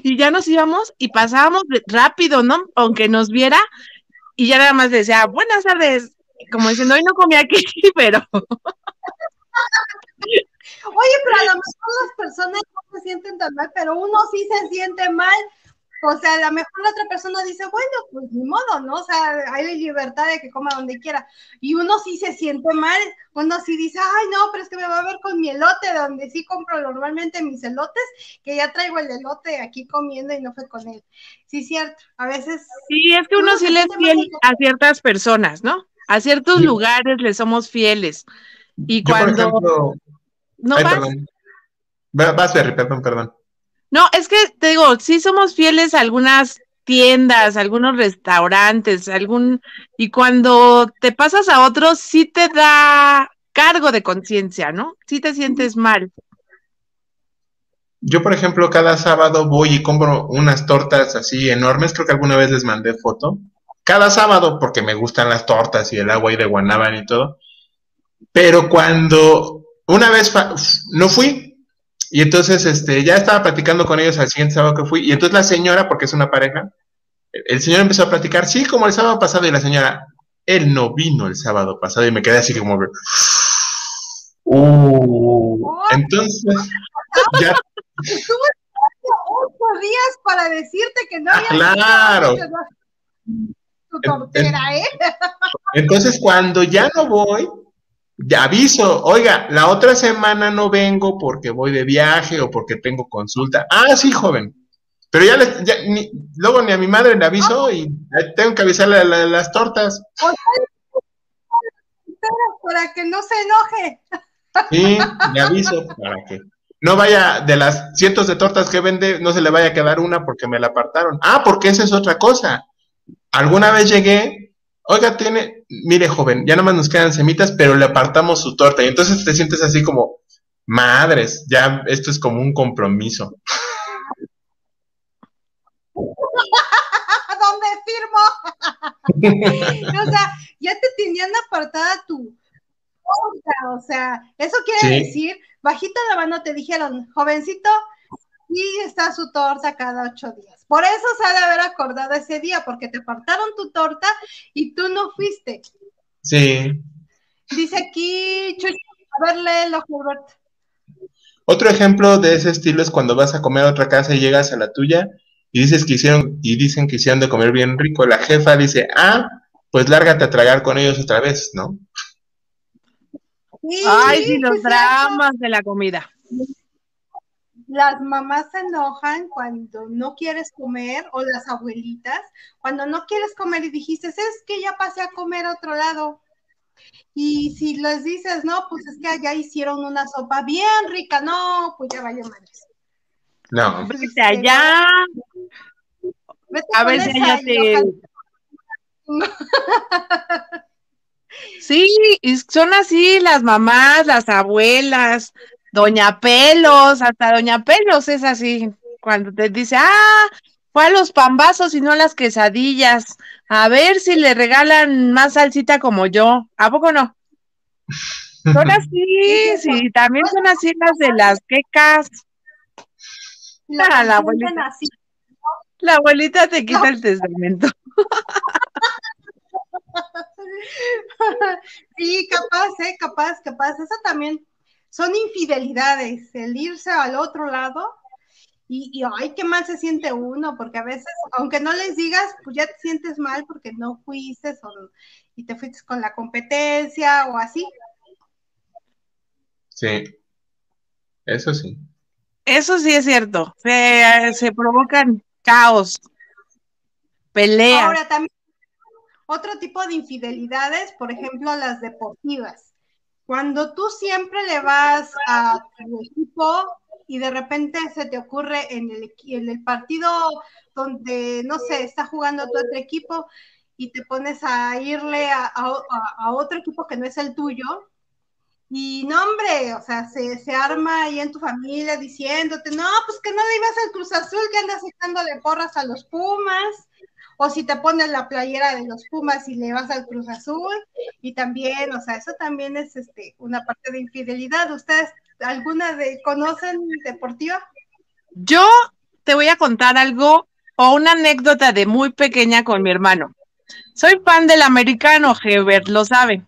C: Y ya nos íbamos y pasábamos rápido, ¿no? Aunque nos viera, y ya nada más decía, buenas tardes, como diciendo, hoy no comí aquí, pero...
A: Oye, pero a lo mejor las personas no se sienten tan mal, pero uno sí se siente mal. O sea, a lo mejor la otra persona dice, bueno, pues ni modo, ¿no? O sea, hay libertad de que coma donde quiera. Y uno sí se siente mal, uno sí dice, ay, no, pero es que me va a ver con mi elote, donde sí compro normalmente mis elotes, que ya traigo el elote aquí comiendo y no fue con él. Sí, cierto, a veces.
C: Sí, es que uno, sí le es fiel a ciertas personas, ¿no? A ciertos lugares le somos fieles. Y cuando.
B: no vas. Perdón. Vas, perdón, perdón.
C: No, es que te digo, sí somos fieles a algunas tiendas, algunos restaurantes, algún y cuando te pasas a otros sí te da cargo de conciencia, ¿no? Sí te sientes mal.
B: Yo, por ejemplo, cada sábado voy y compro unas tortas así enormes, creo que alguna vez les mandé foto. Cada sábado, porque me gustan las tortas y el agua y de guanábana y todo. Pero cuando una vez no fui, y entonces este, ya estaba platicando con ellos al siguiente sábado que fui, y entonces la señora, porque es una pareja, el señor empezó a platicar, sí, como el sábado pasado, y la señora, él no vino el sábado pasado, y me quedé así como, uh, entonces, ya.
A: ocho días para decirte que no había.
B: claro. ¿eh? Entonces, cuando ya no voy, ya aviso, oiga, la otra semana no vengo porque voy de viaje o porque tengo consulta. Ah, sí, joven. Pero ya, ni, luego ni a mi madre le aviso y tengo que avisarle a, las tortas.
A: Para que no se enoje.
B: Sí, le aviso para que no vaya de las cientos de tortas que vende, no se le vaya a quedar una porque me la apartaron. Ah, porque esa es otra cosa. Alguna vez llegué oiga, tiene, mire joven, ya nomás nos quedan semitas, pero le apartamos su torta. Y entonces te sientes así como, madres, ya esto es como un compromiso.
A: ¿Dónde firmo? o sea, ya te tenían apartada tu torta, o sea, eso quiere decir, bajito la mano te dijeron, jovencito, y está su torta cada ocho días. Por eso se ha de haber acordado ese día, porque te apartaron tu torta y tú no fuiste.
B: Sí.
A: Dice aquí, Chucho, a verle lo Roberto.
B: Otro ejemplo de ese estilo es cuando vas a comer a otra casa y llegas a la tuya y dices que hicieron, y dicen que hicieron de comer bien rico. La jefa dice, ah, pues lárgate a tragar con ellos otra vez, ¿no?
C: Ay, sí, los dramas de la comida
A: las mamás se enojan cuando no quieres comer o las abuelitas, cuando no quieres comer y dijiste, es que ya pasé a comer a otro lado. Y si les dices, no, pues es que allá hicieron una sopa bien rica, no, pues ya vaya madres.
B: No.
C: Vete allá. a ver si allá te... Sí, son así las mamás, las abuelas, Doña Pelos, hasta Doña Pelos es así, cuando te dice, ah, fue a los pambazos y no a las quesadillas, a ver si le regalan más salsita como yo, ¿a poco no? Son así, sí, también son así las de las quecas. La, la, abuelita, la abuelita te quita el testamento.
A: Sí, capaz, eh, capaz, capaz. Eso también son infidelidades, el irse al otro lado y, ay, qué mal se siente uno, porque a veces, aunque no les digas, pues ya te sientes mal porque no fuiste y te fuiste con la competencia o así.
B: Sí, eso sí.
C: Eso sí es cierto, se, se provocan caos, peleas.
A: Ahora también, otro tipo de infidelidades, por ejemplo, las deportivas cuando tú siempre le vas a tu equipo y de repente se te ocurre en el, partido donde, no sé, está jugando tu otro equipo y te pones a irle a, otro equipo que no es el tuyo. Y no, hombre, o sea, se, se, arma ahí en tu familia diciéndote, no, pues que no le ibas al Cruz Azul, que andas echándole porras a los Pumas, o si te pones la playera de los Pumas y le vas al Cruz Azul, y también, o sea, eso también es este, una parte de infidelidad. ¿Ustedes alguna de conocen deportiva?
C: Yo te voy a contar algo o una anécdota de muy pequeña con mi hermano. Soy fan del americano, Hebert, lo sabe.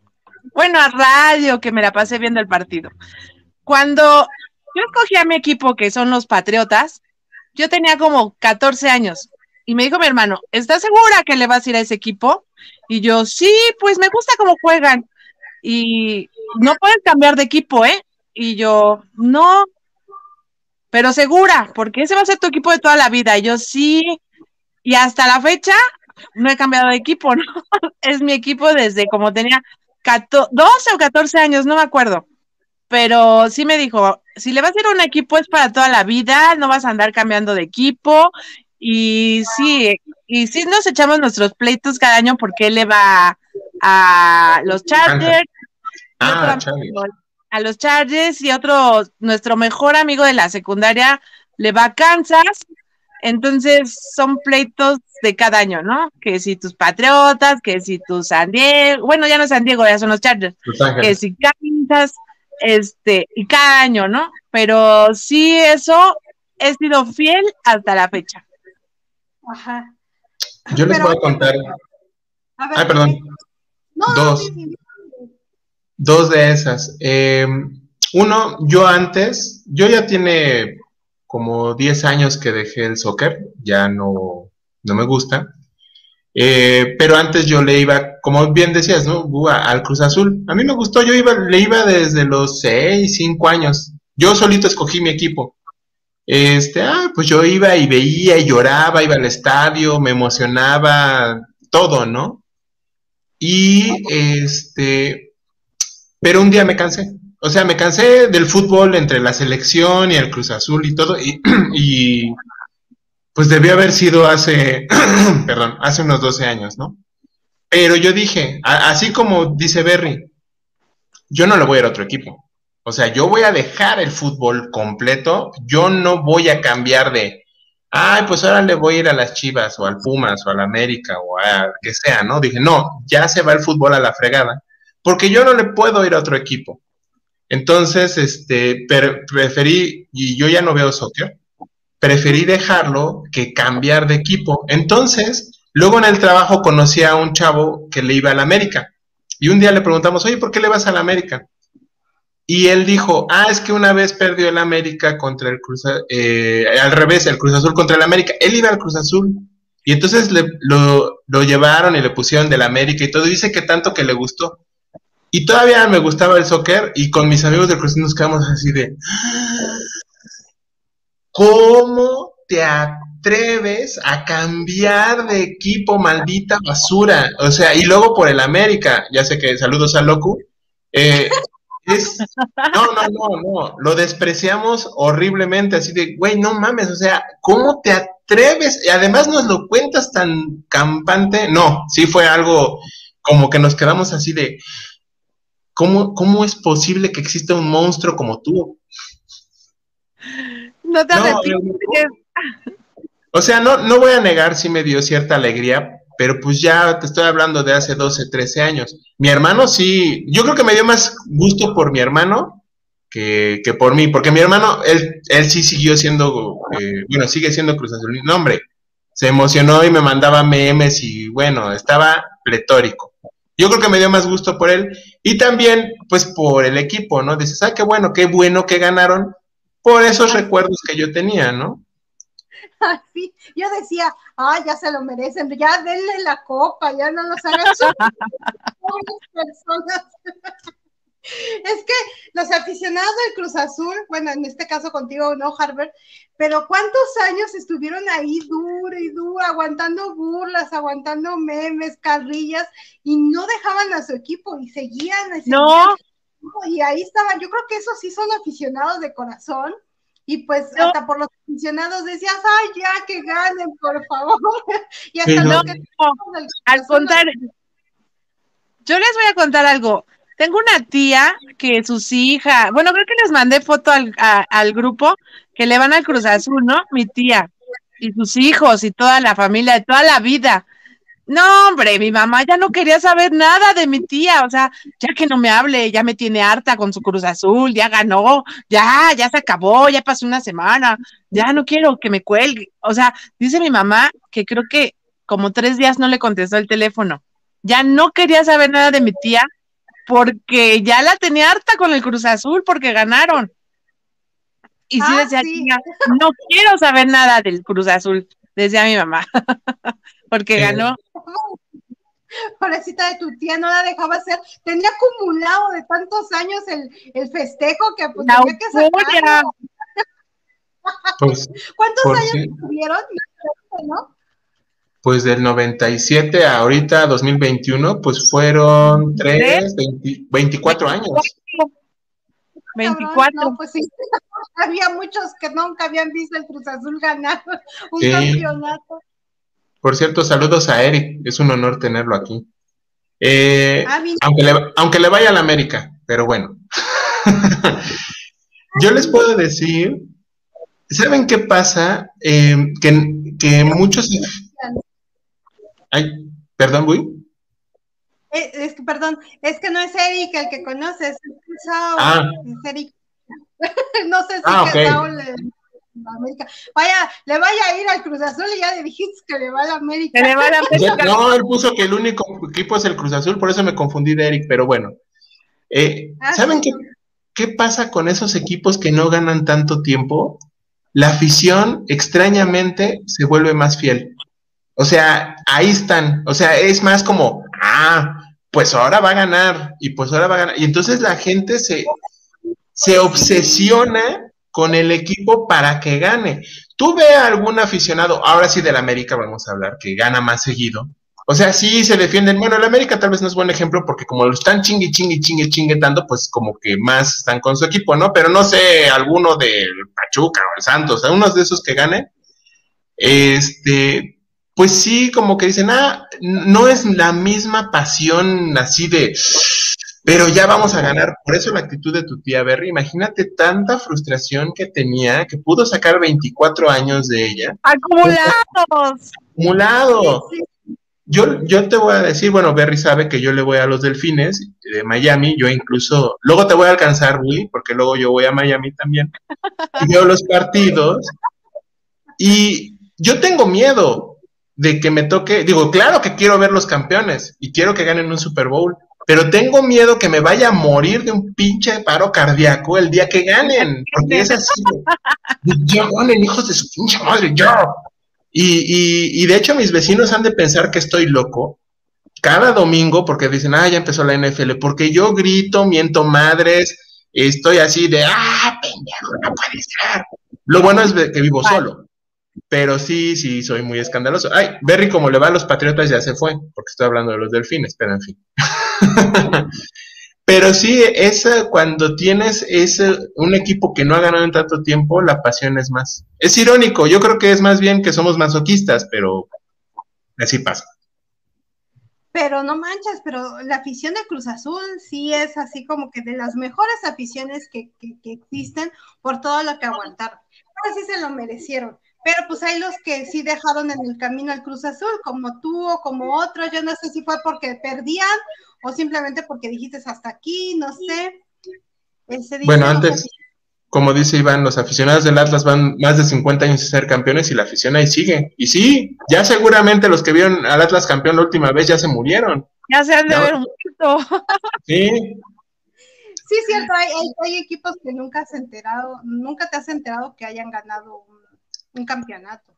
C: Bueno, a radio, que me la pasé viendo el partido. Cuando yo escogí a mi equipo, que son los Patriotas, yo tenía como 14 años. Y me dijo mi hermano, ¿estás segura que le vas a ir a ese equipo? Y yo, sí, pues me gusta cómo juegan. Y no puedes cambiar de equipo, ¿eh? Y yo, no, pero segura, porque ese va a ser tu equipo de toda la vida. yo sí, y hasta la fecha no he cambiado de equipo, ¿no? es mi equipo desde como tenía 12 o 14 años, no me acuerdo. Pero sí me dijo, si le vas a ir a un equipo es para toda la vida, no vas a andar cambiando de equipo. Y sí, y sí nos echamos nuestros pleitos cada año porque él le va a los Chargers. Ah, Chargers a los Chargers y otro, nuestro mejor amigo de la secundaria le va a Kansas. Entonces son pleitos de cada año, ¿no? Que si tus Patriotas, que si tus San Diego, bueno, ya no San Diego, ya son los Chargers, que si Kansas, este, y cada año, ¿no? Pero sí, eso he sido fiel hasta la fecha.
B: Ajá. Yo les voy a contar. Ay, perdón. Dos. Dos de esas. Eh, uno, yo antes, yo ya tiene como 10 años que dejé el soccer, ya no, no me gusta. Eh, pero antes yo le iba, como bien decías, ¿no? al Cruz Azul. A mí me gustó, yo iba, le iba desde los 6, 5 años. Yo solito escogí mi equipo. Este, ah, pues yo iba y veía y lloraba, iba al estadio, me emocionaba, todo, ¿no? Y este, pero un día me cansé. O sea, me cansé del fútbol entre la selección y el Cruz Azul y todo. Y, pues debió haber sido hace, perdón, hace unos 12 años, ¿no? Pero yo dije, así como dice Berry, yo no le voy a ir a otro equipo. O sea, yo voy a dejar el fútbol completo, yo no voy a cambiar de, ay, pues ahora le voy a ir a las Chivas o al Pumas o al América o a que sea, ¿no? Dije, no, ya se va el fútbol a la fregada porque yo no le puedo ir a otro equipo. Entonces, este, preferí, y yo ya no veo soccer, preferí dejarlo que cambiar de equipo. Entonces, luego en el trabajo conocí a un chavo que le iba a la América. Y un día le preguntamos, oye, ¿por qué le vas a la América? Y él dijo, ah, es que una vez perdió el América contra el Cruz eh, al revés, el Cruz Azul contra el América. Él iba al Cruz Azul. Y entonces lo, lo llevaron y le pusieron del América y todo. dice que tanto que le gustó. Y todavía me gustaba el soccer y con mis amigos de Cruz nos quedamos así de, ¿cómo te atreves a cambiar de equipo, maldita basura? O sea, y luego por el América, ya sé que saludos a Locu, eh, es, no, no, no, no, lo despreciamos horriblemente, así de, güey, no mames, o sea, ¿cómo te atreves? Y además nos lo cuentas tan campante, no, sí fue algo como que nos quedamos así de, ¿Cómo, ¿Cómo es posible que exista un monstruo como tú?
C: No te no,
B: O sea, no, no voy a negar si me dio cierta alegría, pero pues ya te estoy hablando de hace 12, 13 años. Mi hermano sí, yo creo que me dio más gusto por mi hermano que, que por mí, porque mi hermano, él, él sí siguió siendo, eh, bueno, sigue siendo Cruz Azul. No, hombre, se emocionó y me mandaba memes y bueno, estaba pletórico. Yo creo que me dio más gusto por él y también, pues, por el equipo, ¿no? Dices, ah, qué bueno, qué bueno que ganaron por esos recuerdos que yo tenía, ¿no?
A: Yo decía, ah, ya se lo merecen, ya denle la copa, ya no los hagan personas. Es que los aficionados del Cruz Azul, bueno, en este caso contigo, no, Harvard, pero ¿cuántos años estuvieron ahí duro y duro, aguantando burlas, aguantando memes, carrillas, y no dejaban a su equipo y seguían?
C: no.
A: Y ahí estaban, yo creo que esos sí son aficionados de corazón, y pues hasta por los aficionados decías, ay, ya que ganen, por favor. y hasta
C: no, al contrario, yo les voy a contar algo. Tengo una tía que sus hijas, bueno, creo que les mandé foto al, al grupo que le van al Cruz Azul, ¿no? Mi tía y sus hijos y toda la familia de toda la vida. No, hombre, mi mamá ya no quería saber nada de mi tía, o sea, ya que no me hable, ya me tiene harta con su Cruz Azul, ya ganó, ya, ya se acabó, ya pasó una semana, ya no quiero que me cuelgue. O sea, dice mi mamá que creo que como tres días no le contestó el teléfono. Ya no quería saber nada de mi tía porque ya la tenía harta con el Cruz Azul porque ganaron. Y sí ah, decía, no quiero saber nada del Cruz Azul, decía mi mamá, porque ganó.
A: Pobrecita de tu tía, no la dejaba hacer. Tenía acumulado de tantos años el, festejo que pues tenía que sacar. Pues, ¿Cuántos años tuvieron?
B: Pues del 97 a ahorita 2021, pues fueron 3, 24 años.
C: 24.
A: pues sí, había muchos que nunca habían visto el Cruz Azul ganar un campeonato.
B: Por cierto, saludos a Eric, es un honor tenerlo aquí. Eh, ah, aunque, le, aunque le vaya a la América, pero bueno. Yo les puedo decir, ¿saben qué pasa? Eh, que, que muchos... Ay, perdón, Bui.
A: Eh, es que, perdón, es que no es Eric el que conoces, es Saul, ah. es Eric. no sé si ah, okay. Saul América. Vaya, le vaya a ir al Cruz Azul y ya le dijiste que le va a la América. Le va a la América.
B: No, él puso que el único equipo es el Cruz Azul, por eso me confundí de Eric, pero bueno. Eh, ah, ¿Saben qué, qué pasa con esos equipos que no ganan tanto tiempo? La afición extrañamente se vuelve más fiel. O sea, ahí están. O sea, es más como, ah, pues ahora va a ganar y pues ahora va a ganar. Y entonces la gente se, se obsesiona con el equipo para que gane. Tú ve a algún aficionado, ahora sí del América vamos a hablar, que gana más seguido. O sea, sí se defienden. Bueno, el América tal vez no es buen ejemplo porque como lo están chingue, chingue, chingue, chingue dando, pues como que más están con su equipo, ¿no? Pero no sé, alguno del Pachuca o el Santos, algunos de esos que gane, este, pues sí, como que dicen, ah, no es la misma pasión así de, pero ya vamos a ganar. Por eso la actitud de tu tía Berry, imagínate tanta frustración que tenía, que pudo sacar 24 años de ella.
C: Acumulados.
B: Acumulado. Yo, yo te voy a decir, bueno, Berry sabe que yo le voy a los delfines de Miami, yo incluso, luego te voy a alcanzar, Willy, porque luego yo voy a Miami también, y veo los partidos, y yo tengo miedo, de que me toque, digo, claro que quiero ver los campeones y quiero que ganen un Super Bowl, pero tengo miedo que me vaya a morir de un pinche paro cardíaco el día que ganen, porque es así, yo ganen hijos de su pinche madre, yo. Y, y, de hecho mis vecinos han de pensar que estoy loco cada domingo porque dicen, ah, ya empezó la NFL, porque yo grito, miento madres, estoy así de, ah, pendejo, no puede ser. Lo bueno es que vivo solo. Pero sí, sí, soy muy escandaloso. Ay, Berry, como le va a los Patriotas, ya se fue, porque estoy hablando de los delfines, pero en fin. pero sí, es cuando tienes ese, un equipo que no ha ganado en tanto tiempo, la pasión es más. Es irónico, yo creo que es más bien que somos masoquistas, pero así pasa.
A: Pero no manches, pero la afición de Cruz Azul sí es así como que de las mejores aficiones que, existen por todo lo que aguantaron. Ahora sí se lo merecieron pero pues hay los que sí dejaron en el camino al Cruz Azul, como tú o como otros, yo no sé si fue porque perdían o simplemente porque dijiste hasta aquí, no sé.
B: bueno, antes, como dice Iván, los aficionados del Atlas van más de 50 años a ser campeones y la afición ahí sigue. Y sí, ya seguramente los que vieron al Atlas campeón la última vez ya se murieron.
C: Ya se han de haber muerto.
B: Sí.
A: Sí, cierto, hay, hay, hay, equipos que nunca has enterado, nunca te has enterado que hayan ganado un un campeonato.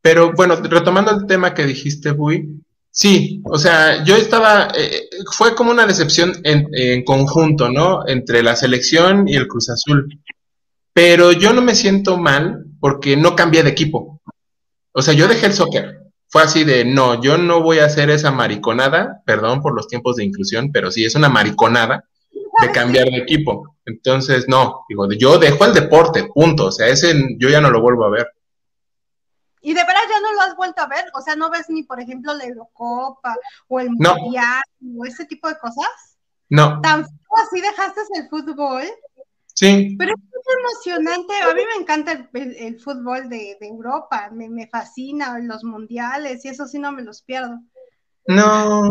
B: Pero bueno, retomando el tema que dijiste, Bui, sí, o sea, yo estaba, eh, fue como una decepción en, conjunto, ¿no? Entre la selección y el Cruz Azul. Pero yo no me siento mal porque no cambié de equipo. O sea, yo dejé el soccer. Fue así de, no, yo no voy a hacer esa mariconada, perdón por los tiempos de inclusión, pero sí, es una mariconada de cambiar de equipo. Entonces, no, digo, yo dejo el deporte, punto. O sea, ese yo ya no lo vuelvo a ver.
A: ¿Y de verdad ya no lo has vuelto a ver? O sea, ¿no ves ni, por ejemplo, la Eurocopa o el Mundial o ese tipo de cosas?
B: No.
A: ¿Tan así dejaste el fútbol?
B: Sí.
A: Pero es muy emocionante. A mí me encanta el, fútbol de, Europa. Me, me, fascina los mundiales y eso sí no me los pierdo.
B: No.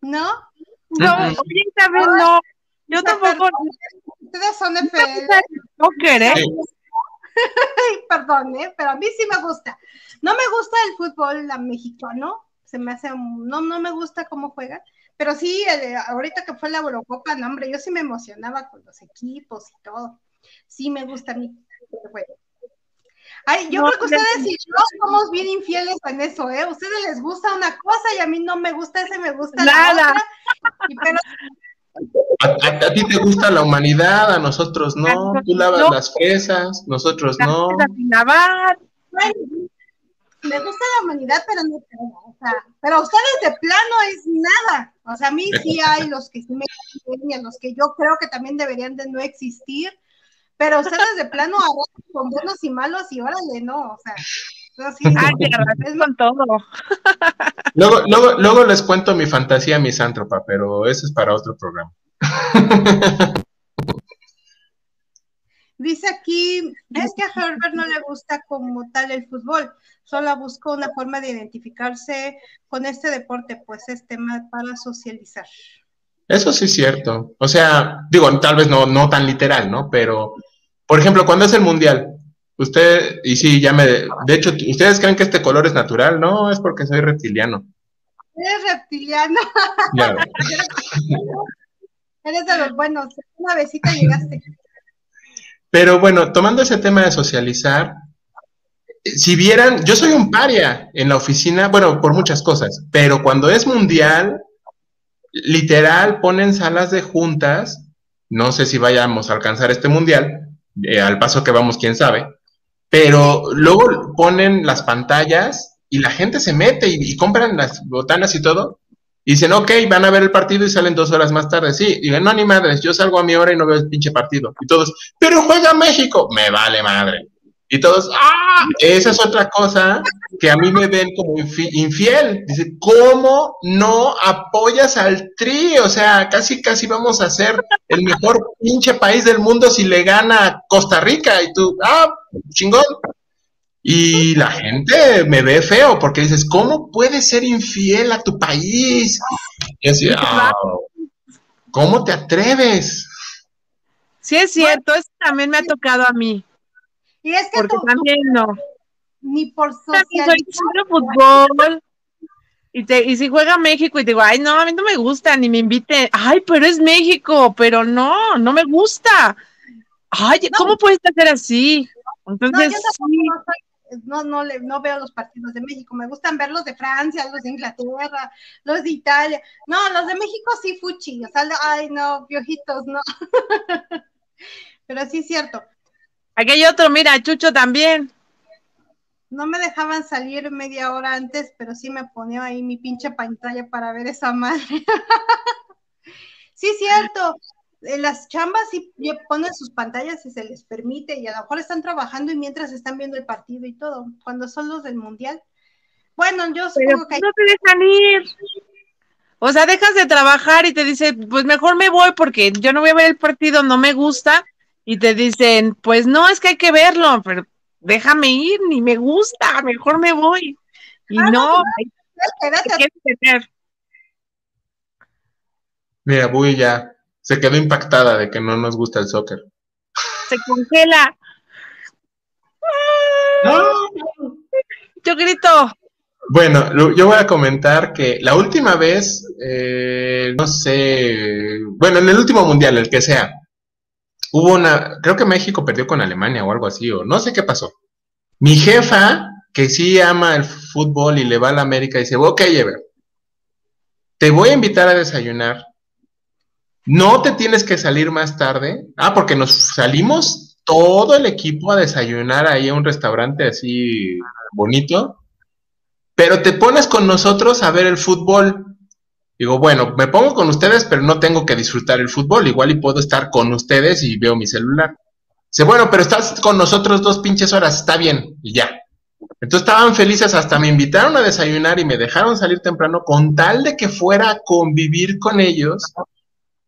A: ¿No? No,
C: ahorita no. Yo tampoco.
A: Ustedes son FL.
C: No querés.
A: Perdón, ¿eh? pero a mí sí me gusta. No me gusta el fútbol mexicano, se me hace, no, no me gusta cómo juegan, pero sí, ahorita que fue la Eurocopa, no, hombre, yo sí me emocionaba con los equipos y todo. Sí me gusta a mí. Ay, yo creo que ustedes y yo somos bien infieles en eso, ¿eh? A ustedes les gusta una cosa y a mí no me gusta ese, me gusta Nada. la otra. pero
B: a, ti te gusta la humanidad, a nosotros no. Tú lavas las fresas, nosotros no.
C: Lavar.
A: me gusta la humanidad, pero no o sea, pero a ustedes de plano es nada. O sea, a mí sí hay los que sí me y a los que yo creo que también deberían de no existir, pero ustedes de plano con buenos y malos y órale, no, o sea.
C: Es con todo.
B: Luego, luego, luego les cuento mi fantasía misántropa, pero eso es para otro programa.
A: Dice aquí, es que a Herbert no le gusta como tal el fútbol, solo busca una forma de identificarse con este deporte, pues es tema para socializar.
B: Eso sí es cierto. O sea, digo, tal vez no, no tan literal, ¿no? Pero, por ejemplo, cuando es el mundial, usted, y sí, ya me, de hecho, ¿ustedes creen que este color es natural? No, es porque soy reptiliano.
A: Eres reptiliano. Ya. Eres de los buenos. Una besita llegaste.
B: Pero bueno, tomando ese tema de socializar, si vieran, yo soy un paria en la oficina, bueno, por muchas cosas, pero cuando es mundial, literal ponen salas de juntas, no sé si vayamos a alcanzar este mundial, eh, al paso que vamos, quién sabe, pero luego ponen las pantallas y la gente se mete y, y compran las botanas y todo, y dicen, ok, van a ver el partido y salen dos horas más tarde. Sí, digan, no, ni madres, yo salgo a mi hora y no veo el pinche partido. Y todos, pero juega México, me vale madre. Y todos, ah, esa es otra cosa que a mí me ven como infiel. Dice, ¿cómo no apoyas al tri? O sea, casi, casi vamos a ser el mejor pinche país del mundo si le gana Costa Rica. Y tú, ah, chingón. Y la gente me ve feo porque dices, ¿cómo puedes ser infiel a tu país? Y así, ah, ¿cómo te atreves?
C: Sí, es cierto, eso también me ha tocado a mí.
A: Y es que
C: porque también no.
A: Ni por socializar.
C: fútbol. Y, te, y si juega México y te digo, ay, no, a mí no me gusta, ni me invite, ay, pero es México, pero no, no me gusta. Ay, ¿cómo puedes hacer así? Entonces,
A: no, no, le, no veo los partidos de México, me gustan ver los de Francia, los de Inglaterra, los de Italia. No, los de México sí fuchi, o sea, ay, no, piojitos, no. Pero sí es cierto.
C: Aquí hay otro, mira, Chucho también.
A: No me dejaban salir media hora antes, pero sí me ponía ahí mi pinche pantalla para ver esa madre. sí, es cierto en las chambas sí ponen sus pantallas y se les permite y a lo mejor están trabajando y mientras están viendo el partido y todo, cuando son los del mundial. Bueno, yo supongo que...
C: No te dejan ir. O sea, dejas de trabajar y te dicen, pues mejor me voy porque yo no voy a ver el partido, no me gusta. Y te dicen, pues no, es que hay que verlo, pero déjame ir, ni me gusta, mejor me voy. Y ah, no, no,
B: Mira, voy ya se quedó impactada de que no nos gusta el soccer.
C: Se congela. Yo grito.
B: Bueno, yo voy a comentar que la última vez, eh, no sé, bueno, en el último mundial, el que sea, hubo una, creo que México perdió con Alemania o algo así, o no sé qué pasó. Mi jefa, que sí ama el fútbol y le va a la América, dice, ok, Ever, te voy a invitar a desayunar no te tienes que salir más tarde. Ah, porque nos salimos todo el equipo a desayunar ahí a un restaurante así bonito. Pero te pones con nosotros a ver el fútbol. Digo, bueno, me pongo con ustedes, pero no tengo que disfrutar el fútbol. Igual y puedo estar con ustedes y veo mi celular. Dice, bueno, pero estás con nosotros dos pinches horas, está bien, y ya. Entonces estaban felices, hasta me invitaron a desayunar y me dejaron salir temprano con tal de que fuera a convivir con ellos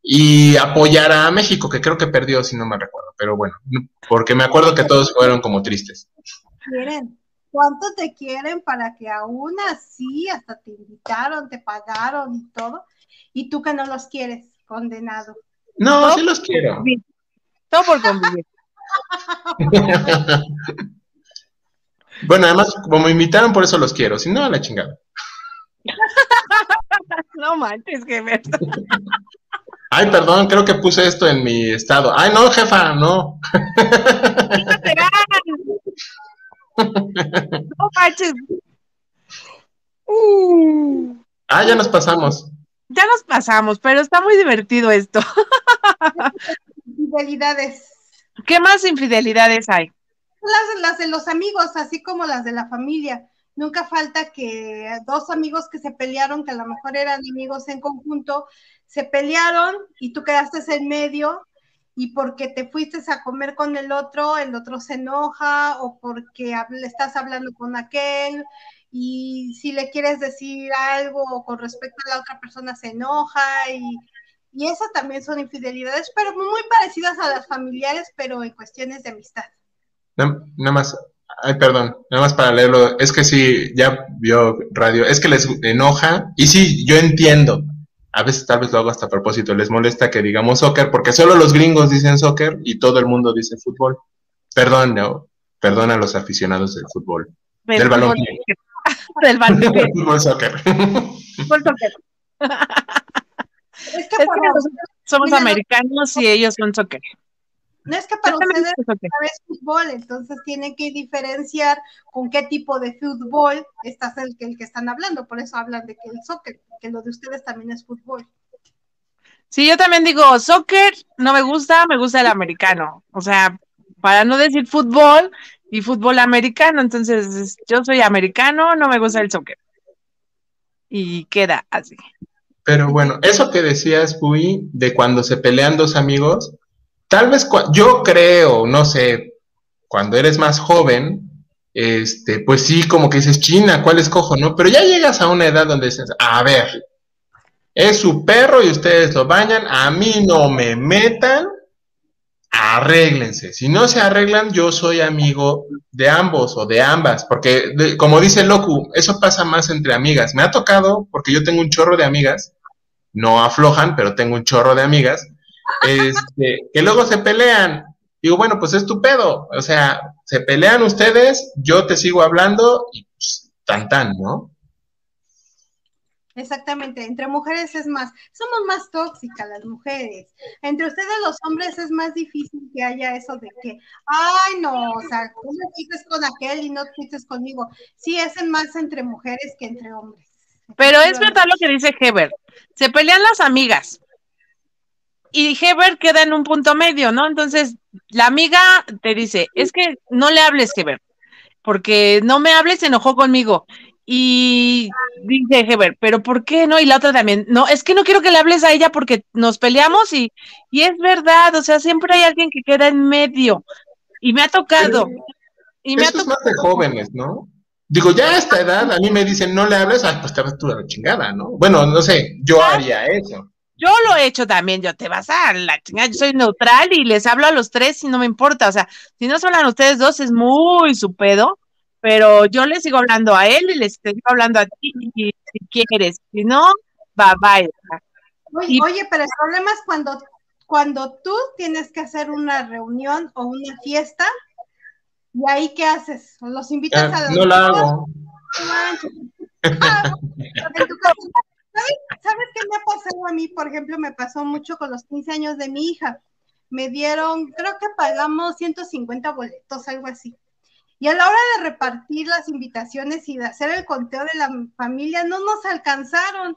B: y apoyar a México, que creo que perdió, si no me recuerdo, pero bueno, porque me acuerdo que todos fueron como tristes.
A: Quieren, ¿cuánto te quieren para que aún así hasta te invitaron, te pagaron y todo? Y tú que no los quieres, condenado.
B: No, sí los quiero.
C: Todo por convivir.
B: bueno, además, como me invitaron, por eso los quiero, si no, a la chingada.
C: no manches, que me...
B: Ay, perdón, creo que puse esto en mi estado. Ay, no, jefa, no.
C: no manches.
B: Ah, ya nos pasamos.
C: Ya nos pasamos, pero está muy divertido esto.
A: Infidelidades.
C: ¿Qué más infidelidades hay?
A: Las, las de los amigos, así como las de la familia. Nunca falta que dos amigos que se pelearon, que a lo mejor eran amigos en conjunto, se pelearon y tú quedaste en medio y porque te fuiste a comer con el otro, el otro se enoja o porque le estás hablando con aquel y si le quieres decir algo con respecto a la otra persona se enoja y, y eso también son infidelidades, pero muy parecidas a las familiares, pero en cuestiones de amistad.
B: Nada más, ay, perdón, nada más para leerlo, es que sí, ya vio radio, es que les enoja, y sí, yo entiendo, a veces tal vez lo hago hasta a propósito, les molesta que digamos soccer, porque solo los gringos dicen soccer y todo el mundo dice fútbol. Perdón, no, perdón a los aficionados del fútbol. del balón.
C: del balón.
B: fútbol soccer.
C: Fútbol soccer. Es que, somos americanos y ellos son soccer.
A: No es que para ustedes es fútbol, entonces tienen que diferenciar con qué tipo de fútbol estás el que, el que están hablando, por eso hablan de que el soccer, que lo de ustedes también es fútbol.
C: Sí, yo también digo soccer, no me gusta, me gusta el americano, o sea, para no decir fútbol y fútbol americano, entonces yo soy americano, no me gusta el soccer. Y queda así.
B: Pero bueno, eso que decías, Puy, de cuando se pelean dos amigos, Tal vez yo creo, no sé, cuando eres más joven, este, pues sí, como que dices, China, ¿cuál escojo? ¿No? Pero ya llegas a una edad donde dices, a ver, es su perro y ustedes lo bañan, a mí no me metan, arréglense. Si no se arreglan, yo soy amigo de ambos o de ambas, porque como dice Locu, eso pasa más entre amigas. Me ha tocado, porque yo tengo un chorro de amigas, no aflojan, pero tengo un chorro de amigas, este, que luego se pelean. Digo, bueno, pues es tu pedo. O sea, se pelean ustedes, yo te sigo hablando y pues, tan tan, ¿no?
A: Exactamente, entre mujeres es más, somos más tóxicas las mujeres. Entre ustedes los hombres es más difícil que haya eso de que, ay no, o sea, tú me quites con aquel y no quites conmigo. Sí, es más entre mujeres que entre hombres.
C: Pero es verdad lo que dice Heber, se pelean las amigas, y Heber queda en un punto medio, ¿no? Entonces, la amiga te dice, es que no le hables, Heber, porque no me hables, se enojó conmigo. Y dice Heber, pero ¿por qué no? Y la otra también, no, es que no quiero que le hables a ella porque nos peleamos y, y es verdad, o sea, siempre hay alguien que queda en medio. Y me ha tocado.
B: y me ha tocado. más de jóvenes, ¿no? Digo, ya a esta edad a mí me dicen no le hables, ah, pues te vas tú a la chingada, ¿no? Bueno, no sé, yo haría eso.
C: Yo lo he hecho también, yo te vas a la chingada, yo soy neutral y les hablo a los tres y no me importa, o sea, si no se hablan ustedes dos es muy su pedo, pero yo les sigo hablando a él y les sigo hablando a ti si quieres, si no, bye bye.
A: Oye, pero el problema es cuando, cuando tú tienes que hacer una reunión o una fiesta, ¿y ahí qué haces? ¿Los invitas
B: ah,
A: a la
B: No la hago.
A: ¿Sabes, qué me ha pasado a mí? Por ejemplo, me pasó mucho con los 15 años de mi hija. Me dieron, creo que pagamos 150 boletos, algo así. Y a la hora de repartir las invitaciones y de hacer el conteo de la familia, no nos alcanzaron.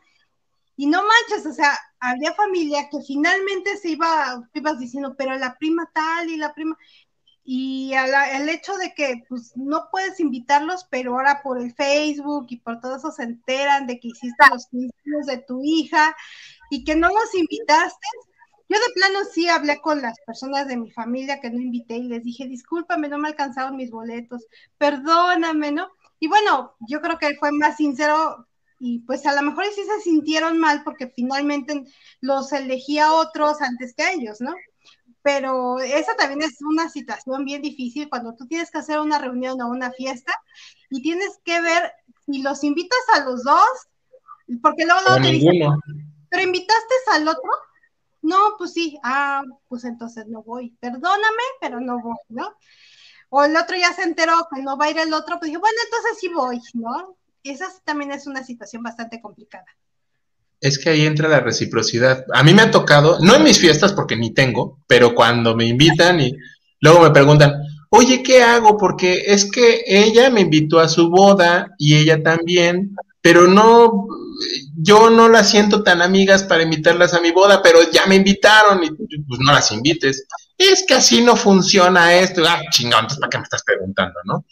A: Y no manches, o sea, había familia que finalmente se iba, ibas diciendo, pero la prima tal y la prima. Y el hecho de que pues no puedes invitarlos, pero ahora por el Facebook y por todo eso se enteran de que hiciste los niños de tu hija y que no los invitaste. Yo de plano sí hablé con las personas de mi familia que no invité y les dije, discúlpame, no me alcanzaron mis boletos, perdóname, ¿no? Y bueno, yo creo que fue más sincero y pues a lo mejor sí se sintieron mal porque finalmente los elegía otros antes que ellos, ¿no? Pero esa también es una situación bien difícil cuando tú tienes que hacer una reunión o una fiesta y tienes que ver si los invitas a los dos, porque luego, te dicen, pero invitaste al otro, no, pues sí, ah, pues entonces no voy, perdóname, pero no voy, ¿no? O el otro ya se enteró que no va a ir el otro, pues dijo, bueno, entonces sí voy, ¿no? esa también es una situación bastante complicada
B: es que ahí entra la reciprocidad. A mí me ha tocado, no en mis fiestas porque ni tengo, pero cuando me invitan y luego me preguntan, oye, ¿qué hago? Porque es que ella me invitó a su boda y ella también, pero no, yo no las siento tan amigas para invitarlas a mi boda, pero ya me invitaron y pues no las invites. Es que así no funciona esto. Ah, chingón, entonces ¿para qué me estás preguntando, no?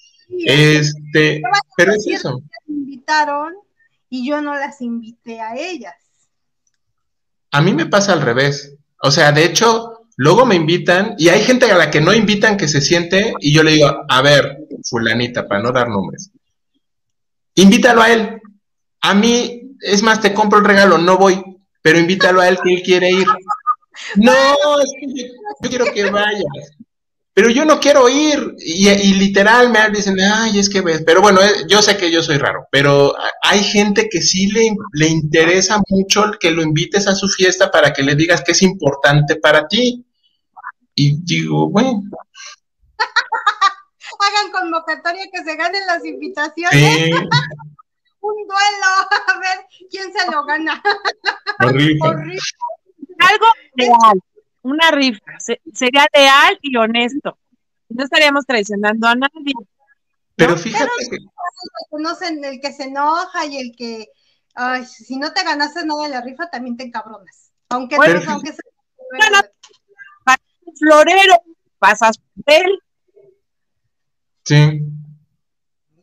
B: este, pero es eso.
A: Invitaron y yo no las invité a ellas.
B: A mí me pasa al revés. O sea, de hecho, luego me invitan y hay gente a la que no invitan que se siente y yo le digo, a ver, fulanita, para no dar nombres, invítalo a él. A mí, es más, te compro el regalo, no voy, pero invítalo a él que él quiere ir. No, que yo quiero que vayas pero yo no quiero ir. Y, literal me dicen, ay, es que ves, pero bueno, eh, yo sé que yo soy raro, pero hay gente que sí le, le interesa mucho que lo invites a su fiesta para que le digas que es importante para ti. Y digo, bueno.
A: Hagan convocatoria que se ganen las invitaciones. Un duelo, a ver quién se lo gana.
C: Horrible. Algo real una rifa, sería leal y honesto. No estaríamos traicionando a nadie.
B: Pero fíjate que...
A: Conocen el que se enoja y el que, ay, si no te ganaste nada de la rifa, también te encabronas. Aunque, no, aunque sea...
C: florero, pasas por él.
B: Sí.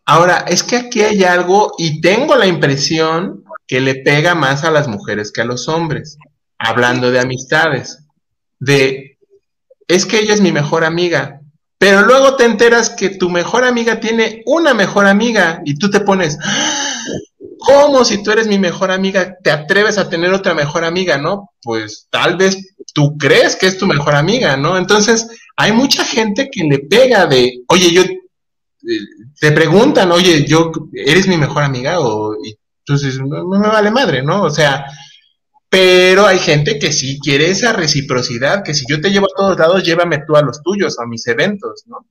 B: Ahora, es que aquí hay algo y tengo la impresión que le pega más a las mujeres que a los hombres, hablando de amistades de, es que ella es mi mejor amiga, pero luego te enteras que tu mejor amiga tiene una mejor amiga y tú te pones, ¿cómo si tú eres mi mejor amiga te atreves a tener otra mejor amiga, no? Pues tal vez tú crees que es tu mejor amiga, ¿no? Entonces, hay mucha gente que le pega de, oye, yo, eh, te preguntan, oye, yo, ¿eres mi mejor amiga? O, y entonces, no me vale madre, ¿no? O sea, pero hay gente que sí quiere esa reciprocidad, que si yo te llevo a todos lados, llévame tú a los tuyos, a mis eventos, ¿no?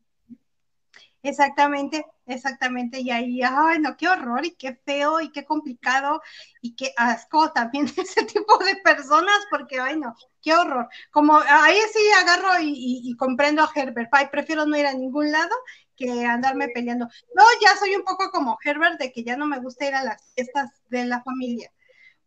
A: Exactamente, exactamente. Y ahí, ay, no, qué horror y qué feo y qué complicado y qué asco también ese tipo de personas, porque, ay, no, qué horror. Como ahí sí agarro y, comprendo a Herbert, ay, prefiero no ir a ningún lado que andarme peleando. No, ya soy un poco como Herbert de que ya no me gusta ir a las fiestas de la familia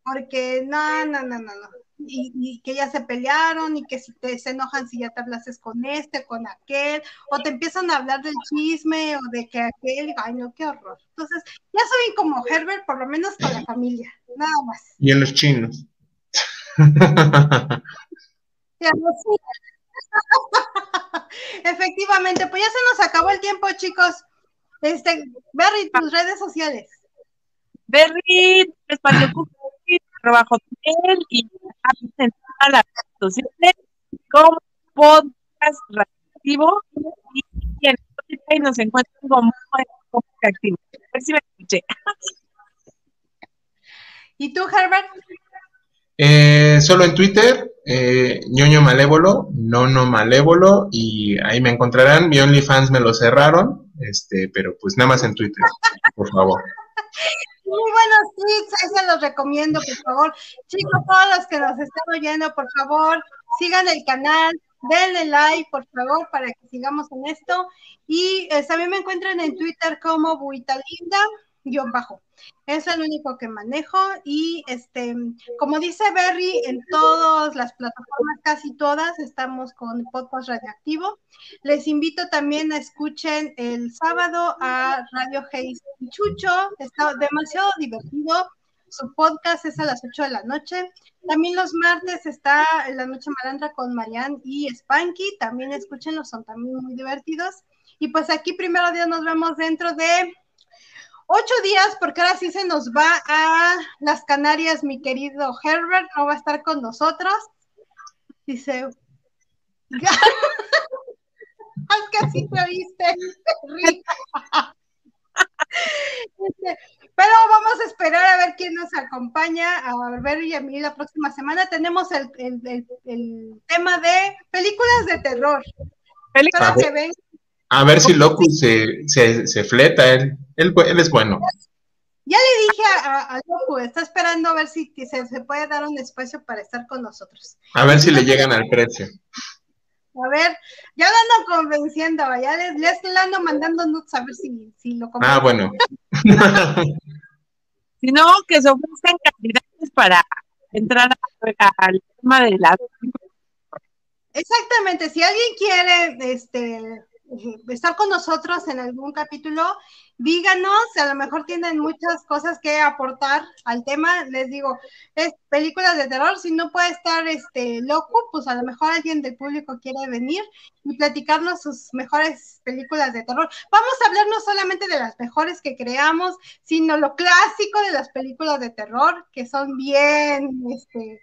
A: porque no, no, no, no, no. Y, que ya se pelearon y que si te se enojan si ya te hablases con este, con aquel, o te empiezan a hablar del chisme o de que aquel, ay no, qué horror. Entonces, ya soy como Herbert, por lo menos con la familia, nada más.
B: Y en los chinos.
A: Efectivamente, pues ya se nos acabó el tiempo, chicos. Este, Berry, tus redes sociales.
C: Berry, espacio trabajo y en todas las redes como podcast reactivo y en Spotify nos encuentran como activo. A ver si me escuché.
A: ¿Y tú, Herbert?
B: Eh, solo en Twitter, eh, ñoño malévolo, nono malévolo, y ahí me encontrarán. Mi OnlyFans me lo cerraron, este, pero pues nada más en Twitter, por favor.
A: Muy buenos tips, ahí se los recomiendo, por favor. Chicos, todos los que nos están oyendo, por favor, sigan el canal, denle like, por favor, para que sigamos en esto. Y eh, también me encuentran en Twitter como Buita Linda. Guion bajo. Es el único que manejo y este, como dice Berry, en todas las plataformas, casi todas, estamos con podcast radioactivo. Les invito también a escuchen el sábado a Radio Hey Chucho, está demasiado divertido. Su podcast es a las 8 de la noche. También los martes está La Noche Malandra con Marianne y Spanky. También escúchenlos, son también muy divertidos. Y pues aquí primero Dios nos vemos dentro de ocho días, porque ahora sí se nos va a las Canarias, mi querido Herbert, no va a estar con nosotros. Dice. así te oíste, pero vamos a esperar a ver quién nos acompaña, a ver y a mí la próxima semana. Tenemos el, tema de películas de terror.
B: Películas que ven a ver si Locus se, se, se fleta, él, él, es bueno.
A: Ya le dije a, a, Locus, está esperando a ver si se, se, puede dar un espacio para estar con nosotros.
B: A ver si le llegan al precio.
A: A ver, ya lo ando convenciendo, ya les, les ando mandando nuts a ver si, si lo
B: Ah, bueno.
C: si no, que se ofrezcan candidatos para entrar al tema de la...
A: Exactamente, si alguien quiere este, estar con nosotros en algún capítulo, díganos, a lo mejor tienen muchas cosas que aportar al tema, les digo, es películas de terror, si no puede estar este loco, pues a lo mejor alguien del público quiere venir y platicarnos sus mejores películas de terror. Vamos a hablar no solamente de las mejores que creamos, sino lo clásico de las películas de terror, que son bien, este,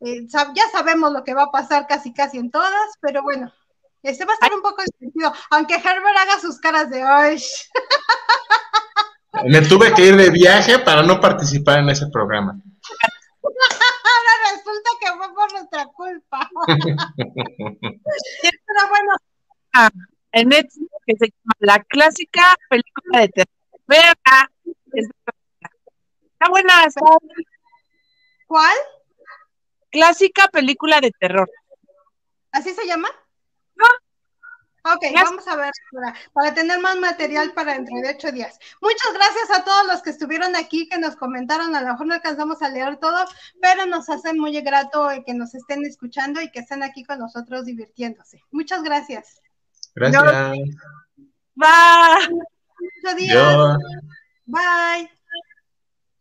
A: eh, ya sabemos lo que va a pasar casi casi en todas, pero bueno, este va a estar un poco divertido, aunque Herbert haga sus caras de hoy.
B: Me tuve que ir de viaje para no participar en ese programa.
A: Ahora resulta que fue por nuestra culpa. Pero bueno.
C: Ah, en Netflix, que se llama La Clásica Película de Terror. Veanla. Está buena.
A: ¿Cuál?
C: Clásica Película de Terror.
A: ¿Así se llama? Ok, vamos a ver para, tener más material para dentro de ocho días. Muchas gracias a todos los que estuvieron aquí, que nos comentaron. A lo mejor no alcanzamos a leer todo, pero nos hace muy grato que nos estén escuchando y que estén aquí con nosotros divirtiéndose. Muchas gracias.
B: Gracias.
C: Bye.
A: Ocho días. Bye.